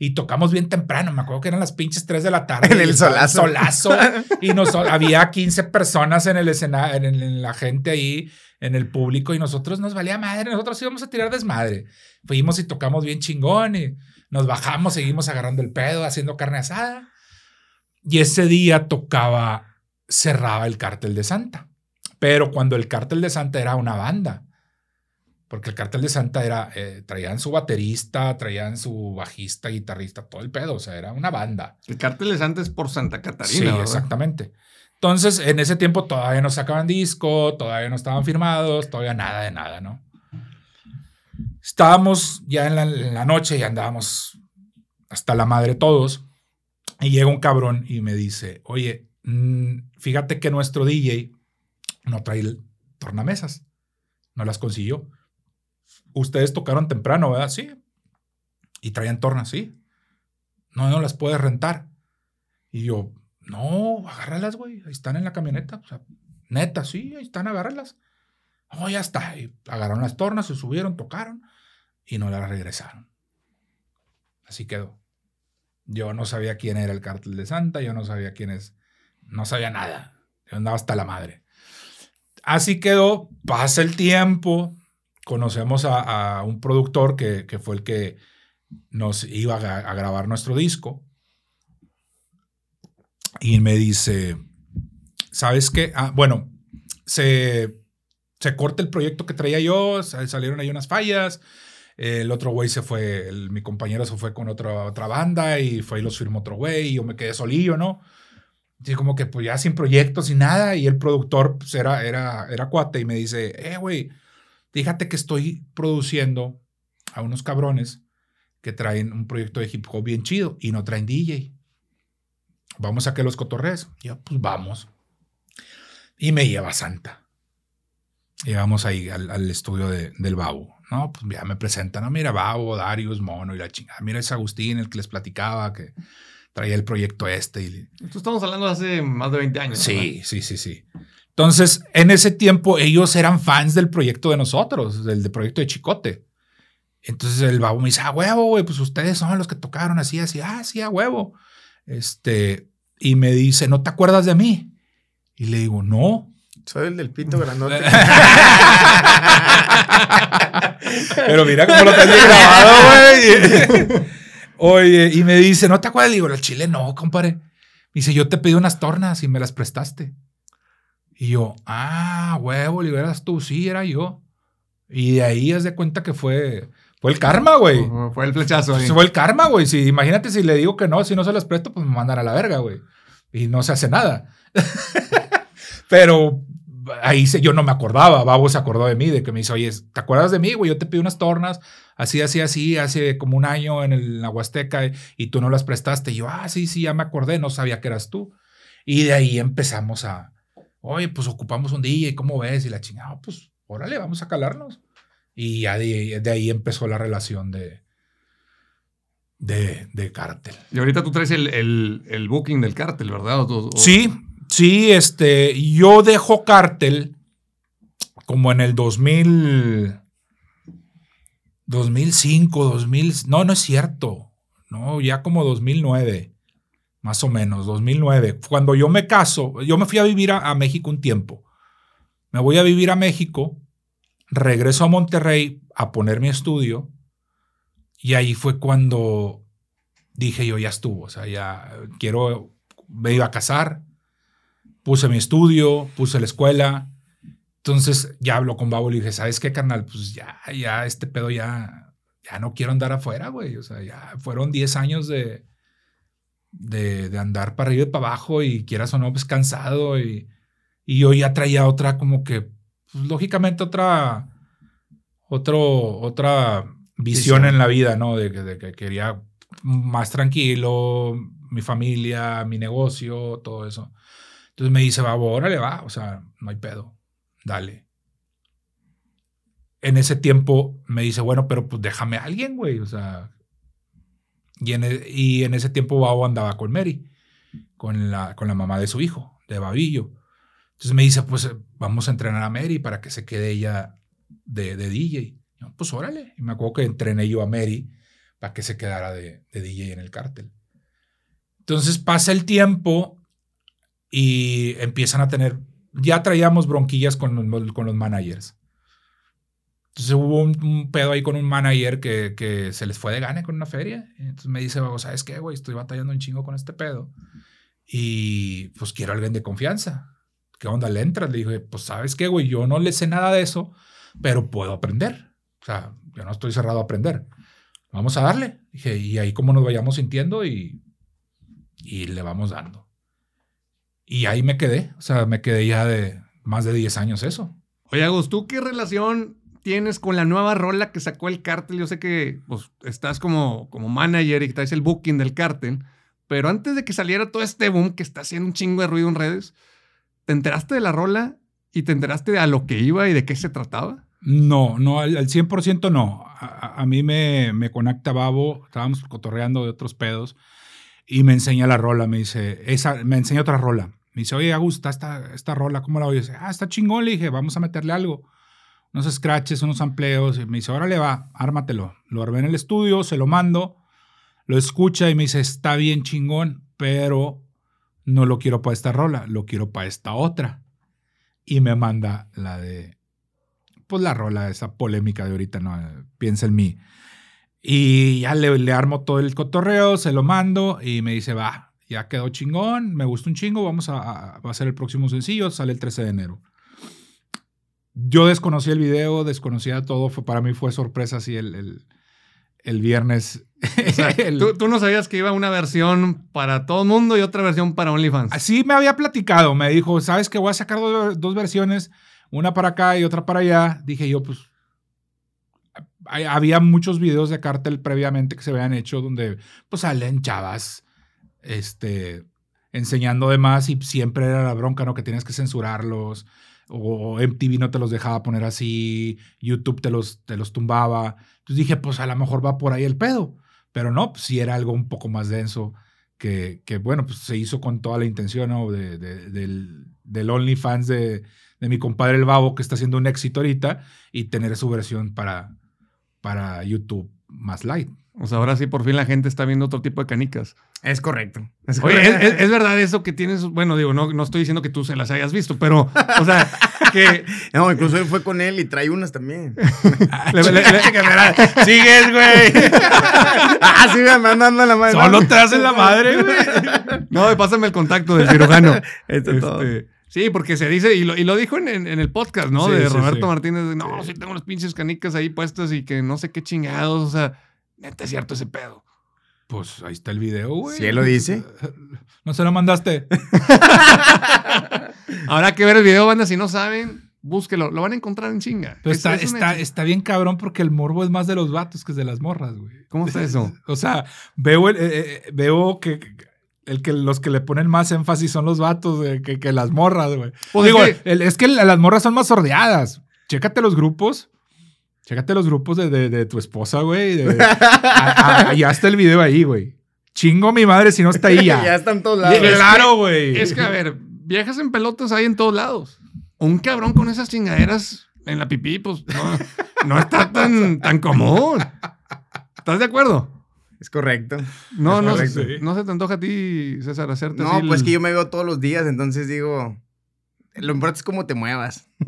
Y tocamos bien temprano. Me acuerdo que eran las pinches 3 de la tarde. En el solazo. solazo. y nos, (laughs) había 15 personas en el escenario, en, la gente ahí, en el público. Y nosotros nos valía madre. Nosotros íbamos a tirar desmadre. Fuimos y tocamos bien chingón. Y nos bajamos, seguimos agarrando el pedo, haciendo carne asada. Y ese día tocaba, cerraba el cártel de Santa. Pero cuando el cártel de Santa era una banda porque el cartel de Santa era, eh, traían su baterista, traían su bajista, guitarrista, todo el pedo, o sea, era una banda. El cartel de Santa es por Santa Catarina. Sí, exactamente. Entonces, en ese tiempo todavía no sacaban disco, todavía no estaban firmados, todavía nada de nada, ¿no? Estábamos ya en la, noche y andábamos hasta la madre todos. Y llega un cabrón y me dice, oye, mm, fíjate que nuestro DJ no trae tornamesas, no las consiguió ustedes tocaron temprano, ¿verdad? Sí. Y traían tornas, sí. No, no las puedes rentar. Y yo, no, agárralas, güey. Ahí están en la camioneta. O sea, neta, sí, ahí están, agárralas. Oh, ya está. Agarraron las tornas, se subieron, tocaron y no las regresaron. Así quedó. Yo no sabía quién era el cártel de Santa, yo no sabía quién es, no sabía nada. Yo andaba hasta la madre. Así quedó, pasa el tiempo, conocemos a, un productor que, fue el que nos iba a, grabar nuestro disco. Y me dice, ¿sabes qué? Ah, bueno, se, se corta el proyecto que traía yo, salieron ahí unas fallas. El otro güey se fue, mi compañero se fue con otra, otra banda y fue y los firmó otro güey y yo me quedé solillo, ¿no? Y como que pues ya sin proyectos, sin nada. Y el productor pues, era, era, era cuate y me dice, eh, güey, Fíjate que estoy produciendo a unos cabrones que traen un proyecto de hip hop bien chido y no traen DJ. Vamos a que los cotorres. Yo, pues vamos. Y me lleva Santa. Llegamos ahí al, estudio del Babo. No, pues ya me presentan. No, mira, Babo, Darius, Mono y la chingada. Mira, es Agustín, el que les platicaba que traía el proyecto este. Y... Esto estamos hablando de hace más de 20 años. Sí, sí, sí, sí. Entonces, en ese tiempo, ellos eran fans del proyecto de nosotros, del, proyecto de Chicote. Entonces el babo me dice, ah, huevo, güey, pues ustedes son los que tocaron así, así, ah, sí, a huevo. Este, y me dice, ¿no te acuerdas de mí? Y le digo, no. Soy el del pito (laughs) grandote. Pero mira cómo lo tenía grabado, güey. Oye, y me dice, ¿no te acuerdas? Le digo, el chile no, compadre. Me dice, yo te pedí unas tornas y me las prestaste. Y yo, ah, huevo, liberas tú, sí, era yo. Y de ahí haz de cuenta que fue, fue el karma, güey. fue el flechazo. Ahí. Fue el karma, güey. Si, imagínate si le digo que no, si no se las presto, pues me mandan a la verga, güey. Y no se hace nada. (laughs) Pero ahí se, yo no me acordaba. Babo se acordó de mí, de que me dice, oye, ¿te acuerdas de mí, güey? Yo te pedí unas tornas, así, así, así, hace como un año en, el, la Huasteca y tú no las prestaste. Y yo, ah, sí, sí, ya me acordé, no sabía que eras tú. Y de ahí empezamos a, oye, pues ocupamos un DJ, ¿cómo ves? Y la chingada, pues órale, vamos a calarnos. Y ya de, de ahí empezó la relación de, de, de cártel. Y ahorita tú traes el, el, el booking del cártel, ¿verdad? O- o- Sí, sí, este, yo dejo cártel como en el 2000, 2005, 2000, no, no es cierto, no, ya como 2009, más o menos, 2009. Cuando yo me caso, yo me fui a vivir a, México un tiempo. Me voy a vivir a México, regreso a Monterrey a poner mi estudio y ahí fue cuando dije yo, ya estuvo, o sea, ya quiero, me iba a casar, puse mi estudio, puse la escuela. Entonces ya hablo con Babo y dije, ¿sabes qué, carnal? Pues ya, ya, este pedo ya, ya no quiero andar afuera, güey. O sea, ya fueron 10 años de, de, de andar para arriba y para abajo y quieras o no, pues cansado. Y, y yo ya traía otra, como que, pues, lógicamente otra, otro, otra visión en la vida, ¿no? De, que- de que quería más tranquilo, mi familia, mi negocio, todo eso. Entonces me dice, Babo, órale, va, o sea, no hay pedo, dale. En ese tiempo me dice, bueno, pero pues déjame a alguien, güey, o sea. Y en, e- y en ese tiempo Babo andaba con Mary, con la, mamá de su hijo, de Babillo. Entonces me dice, pues eh, vamos a entrenar a Mary para que se quede ella de, de DJ. Yo, pues órale. Y me acuerdo que entrené yo a Mary para que se quedara de, de DJ en el cártel. Entonces pasa el tiempo y empiezan a tener, ya traíamos bronquillas con con los managers. Entonces hubo un, un pedo ahí con un manager que, que se les fue de gane con una feria. Entonces me dice, "Babo, ¿sabes qué, güey? Estoy batallando un chingo con este pedo. Y pues quiero a alguien de confianza. ¿Qué onda? ¿Le entras? Le dije, pues sabes qué, güey, yo no le sé nada de eso, pero puedo aprender. O sea, yo no estoy cerrado a aprender. Vamos a darle. Dije, y ahí como nos vayamos sintiendo y, y le vamos dando. Y ahí me quedé. O sea, me quedé ya de más de 10 años eso. Oye, Agus, ¿tú qué relación tienes con la nueva rola que sacó el cártel? Yo sé que pues, estás como, como manager y traes el booking del cártel, pero antes de que saliera todo este boom que está haciendo un chingo de ruido en redes, ¿te enteraste de la rola y te enteraste de a lo que iba y de qué se trataba? No, no, al, al 100% no. A, mí me, me conecta Babo, estábamos cotorreando de otros pedos y me enseña la rola, me dice, esa, me enseña otra rola. Me dice, oye, Augusta, esta, esta rola, ¿cómo la oyes? Ah, está chingón, le dije, vamos a meterle algo. Unos scratches, unos amplios. Y me dice, órale, va, ármatelo. Lo armé en el estudio, se lo mando, lo escucha y me dice, está bien chingón, pero no lo quiero para esta rola, lo quiero para esta otra. Y me manda la de pues la rola, esa polémica de ahorita, no, piensa en mí. Y ya le, armo todo el cotorreo, se lo mando y me dice, va, ya quedó chingón, me gusta un chingo, vamos a, a- a ser el próximo sencillo, sale el 13 de enero. Yo desconocí el video, desconocía todo, fue, para mí fue sorpresa así el, el, el viernes. O sea, (laughs) El- ¿tú, tú no sabías que iba una versión para todo el mundo y otra versión para OnlyFans. Así me había platicado, me dijo, ¿sabes que voy a sacar dos, dos versiones, una para acá y otra para allá? Dije yo, pues, había muchos videos de cártel previamente que se habían hecho donde, pues, salen chavas, este, enseñando de más y siempre era la bronca, ¿no? Que tienes que censurarlos o MTV no te los dejaba poner así, YouTube te los, te los tumbaba. Entonces dije, pues, a lo mejor va por ahí el pedo. Pero no, pues sí era algo un poco más denso que, que, bueno, pues se hizo con toda la intención, ¿no? De, de- del, del OnlyFans de, de mi compadre el Babo, que está haciendo un éxito ahorita, y tener su versión para, para YouTube más light. O sea, ahora sí por fin la gente está viendo otro tipo de canicas. Es correcto. Es Oye. ¿es, es- es verdad eso que tienes? Bueno, digo, no, no estoy diciendo que tú se las hayas visto, pero, o sea, (laughs) que... No, incluso él fue con él y trae unas también. (laughs) le- le- le- Sigues, güey. (laughs) ah, sí, me andan dando la madre. Solo te hacen la madre, güey. no, pásame el contacto del cirujano. Esto es todo. Este, sí, porque se dice, y lo, y lo dijo en, en- en el podcast, ¿no? Sí, de sí, Roberto sí. Martínez, de, no, sí tengo las pinches canicas ahí puestas y que no sé qué chingados, o sea, neta es cierto ese pedo. Pues ahí está el video, güey. Si él lo dice. (laughs) ¿No se lo mandaste? (laughs) Habrá que ver el video, banda, si no saben, búsquelo, lo van a encontrar en chinga. Pero Es- está, es está, está bien cabrón porque el morbo es más de los vatos que de las morras, güey. ¿Cómo está eso? (laughs) O sea, veo, el- eh, eh, veo que, el que los que le ponen más énfasis son los vatos güey, que, que las morras, güey. Pues Digo, es que- el- es que la- las morras son más sordeadas. Chécate los grupos Chécate los grupos de, de, de tu esposa, güey. (laughs) ya está el video ahí, güey. Chingo mi madre si no está ahí ya. (laughs) ya están todos lados. Claro, güey. Es que, a ver, viejas en pelotas hay en todos lados. Un cabrón con esas chingaderas en la pipí, pues no, no está tan, tan común. ¿Estás de acuerdo? Es correcto. No, Es no, correcto. se- no se te antoja a ti, César, hacerte No, así pues el- que yo me veo todos los días, entonces digo, lo importante es cómo te muevas. (laughs)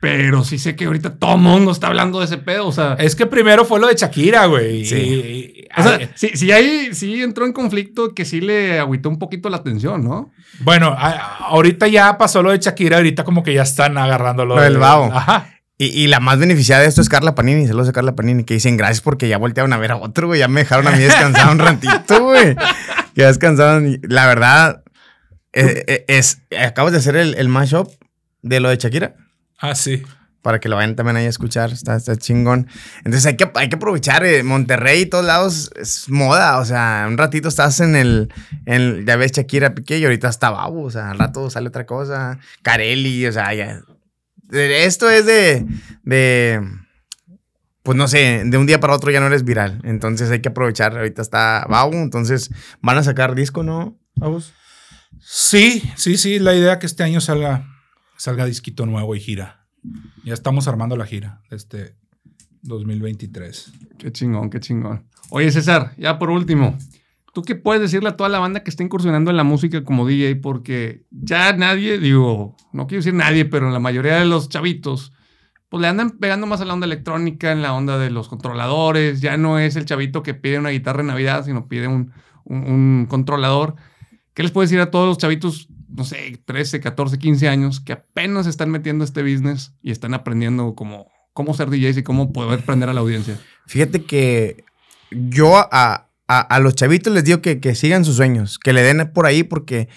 Pero sí sé que ahorita todo mundo está hablando de ese pedo, o sea... Es que primero fue lo de Shakira, güey. Sí. Y- y- O sea, ay, sí, sí ahí sí entró en conflicto que sí le agüitó un poquito la atención, ¿no? bueno, a- ahorita ya pasó lo de Shakira, ahorita como que ya están agarrando lo, del de- babo. Ajá. Y, y la más beneficiada de esto es Carla Panini, saludos a Carla Panini, que dicen gracias porque ya voltearon a ver a otro, güey, ya me dejaron a mí descansar un ratito, güey. (laughs) Ya descansaron. La verdad, eh, eh, es, acabas de hacer el, el mashup de lo de Shakira. Ah, sí. para que lo vayan también ahí a escuchar. Está, está chingón. Entonces hay que, hay que aprovechar. eh, Monterrey y todos lados es moda. O sea, un ratito estás en el. En, ya ves Shakira Piqué y ahorita está Babo. O sea, al rato sale otra cosa. Carelli, o sea, ya. Esto es de. de pues no sé, de un día para otro ya no eres viral. Entonces hay que aprovechar. Ahorita está Babo. Entonces van a sacar disco, ¿no? Babos. Sí, sí, sí. La idea que este año salga, salga disquito nuevo y gira. Ya estamos armando la gira de este 2023. Qué chingón, qué chingón. Oye, César, ya por último, ¿tú qué puedes decirle a toda la banda que está incursionando en la música como DJ? Porque ya nadie, digo, no quiero decir nadie, pero la mayoría de los chavitos, pues le andan pegando más a la onda electrónica, en la onda de los controladores. Ya no es el chavito que pide una guitarra en Navidad, sino pide un, un- un controlador. ¿Qué les puedes decir a todos los chavitos, no sé, 13, 14, 15 años, que apenas están metiendo este business y están aprendiendo cómo, cómo ser DJs y cómo poder prender a la audiencia? Fíjate que yo a, a- a los chavitos les digo que, que sigan sus sueños, que le den por ahí porque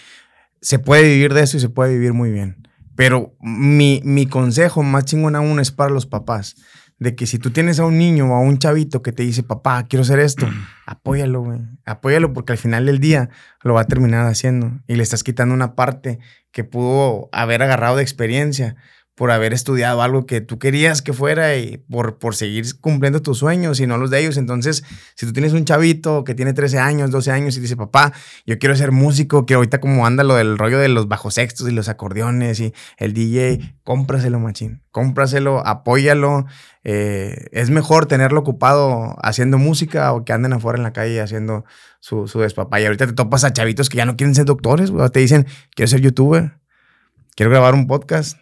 se puede vivir de eso y se puede vivir muy bien. Pero mi, mi consejo más chingón aún es para los papás. De que si tú tienes a un niño o a un chavito que te dice, papá, quiero hacer esto, (clears throat) apóyalo, güey. Apóyalo porque al final del día lo va a terminar haciendo. Y le estás quitando una parte que pudo haber agarrado de experiencia por haber estudiado algo que tú querías que fuera y por, por seguir cumpliendo tus sueños y no los de ellos. Entonces, si tú tienes un chavito que tiene 13 años, 12 años y dice, papá, yo quiero ser músico, que ahorita como anda lo del rollo de los bajos sextos y los acordeones y el DJ, cómpraselo, machín. Cómpraselo, apóyalo. Eh, es mejor tenerlo ocupado haciendo música o que anden afuera en la calle haciendo su, su despapá. Y ahorita te topas a chavitos que ya no quieren ser doctores, güey. Te dicen, quiero ser youtuber, quiero grabar un podcast,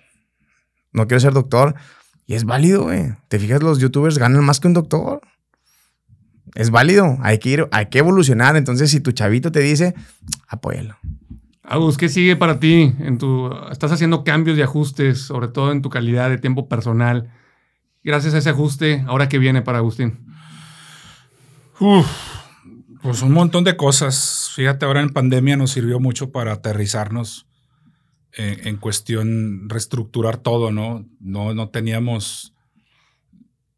no quiero ser doctor. Y es válido, güey. Te fijas, los youtubers ganan más que un doctor. Es válido. Hay que ir, hay que evolucionar. Entonces, si tu chavito te dice, apóyalo. Agus, ¿qué sigue para ti? En tu, estás haciendo cambios y ajustes, sobre todo en tu calidad de tiempo personal. Gracias a ese ajuste, ¿ahora qué viene para Agustín? Uf, pues un montón de cosas. Fíjate, ahora en pandemia nos sirvió mucho para aterrizarnos en, en cuestión, reestructurar todo, ¿no? ¿no? No teníamos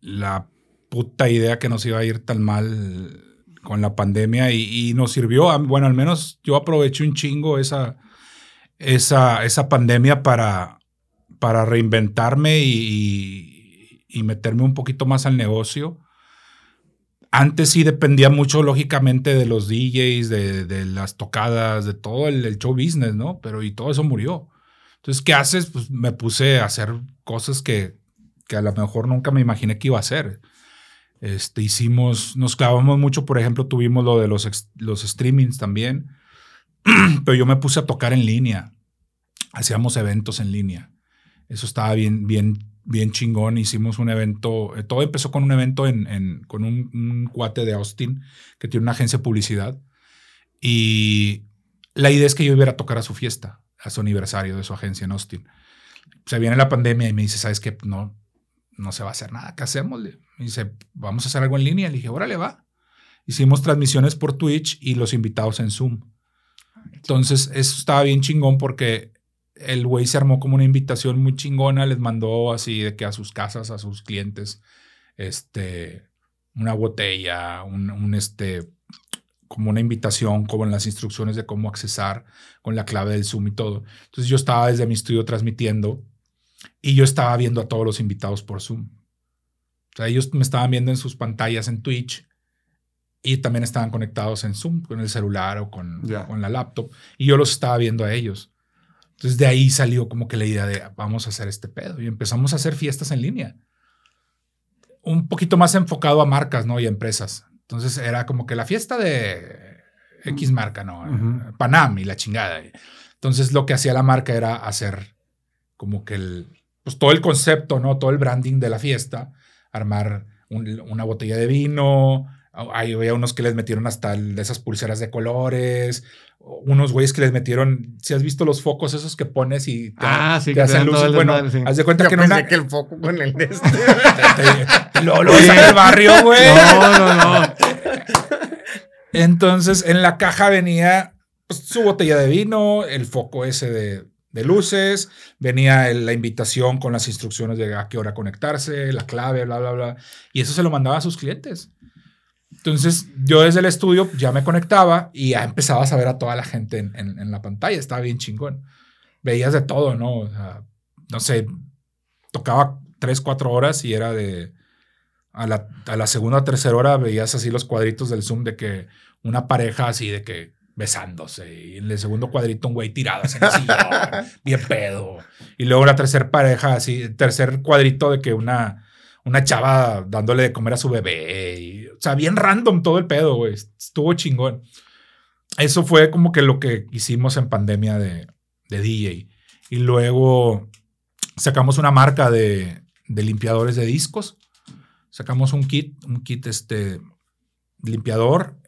la puta idea que nos iba a ir tan mal con la pandemia y, nos sirvió, a- bueno, al menos yo aproveché un chingo esa, esa, esa pandemia para, para reinventarme y meterme un poquito más al negocio antes sí dependía mucho, lógicamente, de los DJs, de, las tocadas, de todo el, show business, ¿no? Pero y todo eso murió. Entonces, ¿qué haces? Pues me puse a hacer cosas que, que a lo mejor nunca me imaginé que iba a hacer. Este, hicimos, nos clavamos mucho, por ejemplo, tuvimos lo de los, los streamings también, (clears throat) pero yo me puse a tocar en línea. Hacíamos eventos en línea. Eso estaba bien, bien, bien chingón. Hicimos un evento, eh, todo empezó con un evento en, en- con un, un cuate de Austin que tiene una agencia de publicidad. Y la idea es que yo iba a tocar a su fiesta, a su aniversario de su agencia en Austin. Se viene la pandemia y me dice, ¿sabes qué? No, no se va a hacer nada. ¿Qué hacemos? Me dice, vamos a hacer algo en línea. Le dije, órale, va. Hicimos transmisiones por Twitch y los invitados en Zoom. Entonces, eso estaba bien chingón porque el güey se armó como una invitación muy chingona, les mandó así de que a sus casas, a sus clientes, este, una botella, un, un, este, como una invitación, como en las instrucciones de cómo accesar con la clave del Zoom y todo. Entonces yo estaba desde mi estudio transmitiendo Y yo estaba viendo a todos los invitados por Zoom. O sea, ellos me estaban viendo en sus pantallas en Twitch y también estaban conectados en Zoom con el celular o con, con la laptop. Y yo los estaba viendo a ellos. Entonces de ahí salió como que la idea de vamos a hacer este pedo y empezamos a hacer fiestas en línea. Un poquito más enfocado a marcas, ¿no? Y a empresas. Entonces era como que la fiesta de X marca, ¿no? Panam y la chingada. Entonces lo que hacía la marca era hacer como que el, pues todo el concepto, ¿no? Todo el branding de la fiesta, armar una botella de vino, hay había unos que les metieron hasta de esas pulseras de colores, unos güeyes que les metieron, si has visto los focos esos que pones y te, ah, sí, te hacen luces, bueno, haz de cuenta que no una... que el foco con el de este. (laughs) lo, lo el barrio, güey. No, no, no. (laughs) Entonces, en la caja venía pues, su botella de vino, el foco ese de, de luces, venía la invitación con las instrucciones de a qué hora conectarse, la clave, bla, bla, bla. Y eso se lo mandaba a sus clientes. Entonces, yo desde el estudio ya me conectaba y ya empezaba a saber a toda la gente en, la pantalla. Estaba bien chingón. Veías de todo, ¿no? no sé, tocaba tres, cuatro horas y era de. A la, a la segunda o tercera hora veías así los cuadritos del Zoom de que una pareja así de que besándose. Y en el segundo cuadrito un güey tirado así en el sillón, (laughs) bien pedo. Y luego la tercera pareja así, tercer cuadrito de que una una chava dándole de comer a su bebé. Sea, bien random todo el pedo, güey. Estuvo chingón. Eso fue como que lo que hicimos en pandemia de, de DJ. Y luego sacamos una marca de, de, limpiadores de discos. Sacamos un kit, un kit este limpiador.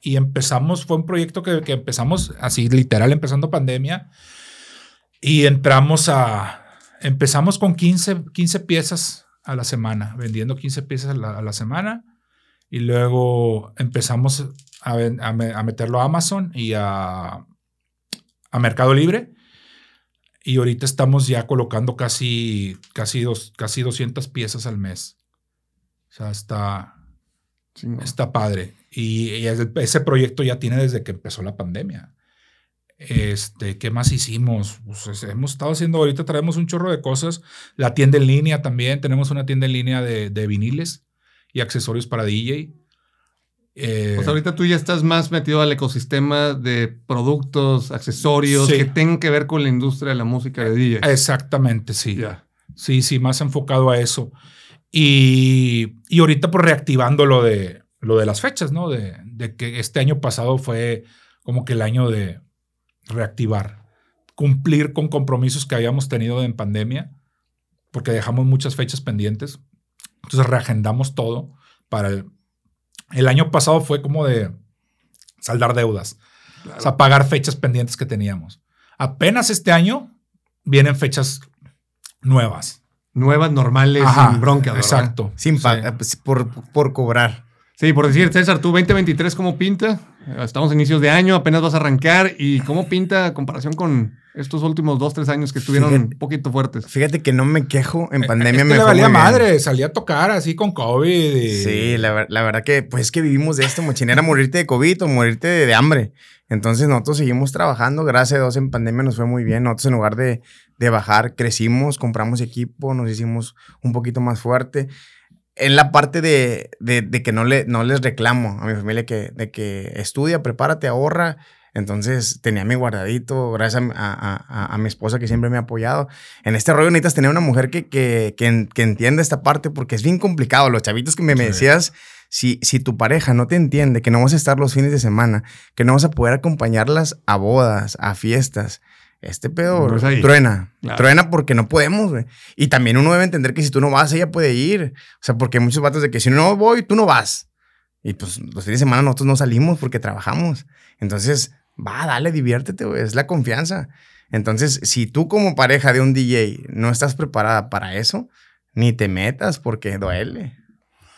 Y empezamos, fue un proyecto que, que empezamos así, literal, empezando pandemia. Y entramos a, empezamos con 15, 15 piezas a la semana, vendiendo 15 piezas a la, semana. Y luego empezamos a, a, meterlo a Amazon y a, a, Mercado Libre. Y ahorita estamos ya colocando casi, casi, dos, casi 200 piezas al mes. O sea, está, está padre. Y, y, ese proyecto ya tiene desde que empezó la pandemia. Este, ¿qué más hicimos? Pues, hemos estado haciendo, ahorita traemos un chorro de cosas. La tienda en línea también, tenemos una tienda en línea de, viniles y accesorios para DJ. Eh, pues ahorita tú ya estás más metido al ecosistema de productos, accesorios que tengan que ver con la industria de la música de DJ. Exactamente, sí. Sí, sí, más enfocado a eso. Y, y ahorita pues reactivando lo de, lo de las fechas, ¿no? De, de que este año pasado fue como que el año de, reactivar, cumplir con compromisos que habíamos tenido en pandemia, porque dejamos muchas fechas pendientes. Entonces reagendamos todo para el... El año pasado fue como de saldar deudas, o sea, pagar fechas pendientes que teníamos. Apenas este año vienen fechas nuevas. Nuevas, normales, sin bronca. Exacto. Sin pues, por, por cobrar. Sí, por decir, César, ¿tú 2023 cómo pinta? Estamos a inicios de año, apenas vas a arrancar. ¿Y cómo pinta comparación con estos últimos dos, tres años que estuvieron un poquito fuertes? Fíjate que no me quejo. En eh, pandemia me le valía madre. Salía a tocar así con COVID. Sí, la, verdad que pues es que vivimos de esto, mochinera, morirte de COVID o morirte de, hambre. Entonces nosotros seguimos trabajando. Gracias a Dios en pandemia nos fue muy bien. Nosotros en lugar de, de bajar, crecimos, compramos equipo, nos hicimos un poquito más fuerte en la parte de, que no, le, no les reclamo a mi familia que, de que estudia, prepárate, ahorra. Entonces tenía mi guardadito, gracias a, mi esposa que siempre me ha apoyado. En este rollo necesitas tener una mujer que, que, que, entienda esta parte porque es bien complicado. Los chavitos que me, me decías, si, si tu pareja no te entiende, que no vas a estar los fines de semana, que no vas a poder acompañarlas a bodas, a fiestas, este pedo truena. Truena porque no podemos, güey. Y también uno debe entender que si tú no vas, ella puede ir. O sea, porque hay muchos vatos de que si no voy, tú no vas. Y pues los fines de semana nosotros no salimos porque trabajamos. Entonces, va, dale, diviértete, güey. Es la confianza. Entonces, si tú como pareja de un DJ no estás preparada para eso, ni te metas porque duele.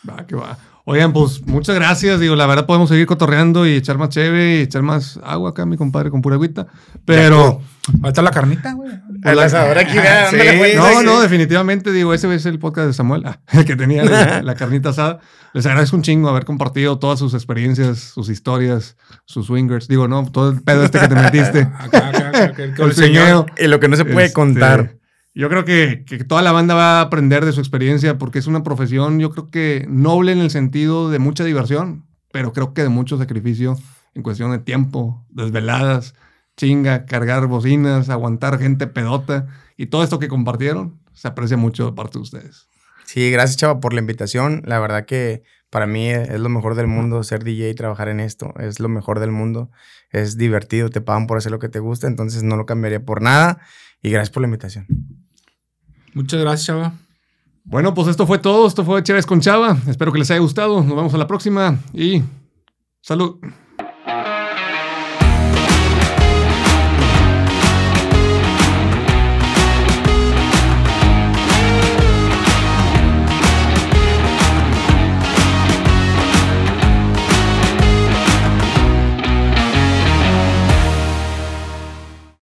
Va, que va. Oigan, pues muchas gracias. Digo, la verdad podemos seguir cotorreando y echar más cheve y echar más agua acá, mi compadre, con pura agüita. Pero. Falta la carnita, güey. El asador aquí, sí. No, no, definitivamente, digo, ese es el podcast de Samuel, ah, (laughs) el que tenía (laughs) la, carnita asada. Les agradezco un chingo haber compartido todas sus experiencias, sus historias, sus swingers. Digo, no, todo el pedo este que te metiste. (laughs) acá, acá, acá, el, el señor. Y lo que no se puede este, contar. Yo creo que, que, toda la banda va a aprender de su experiencia porque es una profesión, yo creo que noble en el sentido de mucha diversión, pero creo que de mucho sacrificio en cuestión de tiempo, desveladas, chinga, cargar bocinas, aguantar gente pedota y todo esto que compartieron, se aprecia mucho de parte de ustedes. Sí, gracias Chava por la invitación. La verdad que para mí es lo mejor del mundo ser DJ y trabajar en esto. Es lo mejor del mundo. Es divertido, te pagan por hacer lo que te gusta, entonces no lo cambiaría por nada. Y gracias por la invitación. Muchas gracias, Chava. Bueno, pues esto fue todo. Esto fue Chévez con Chava. Espero que les haya gustado. Nos vemos a la próxima y salud.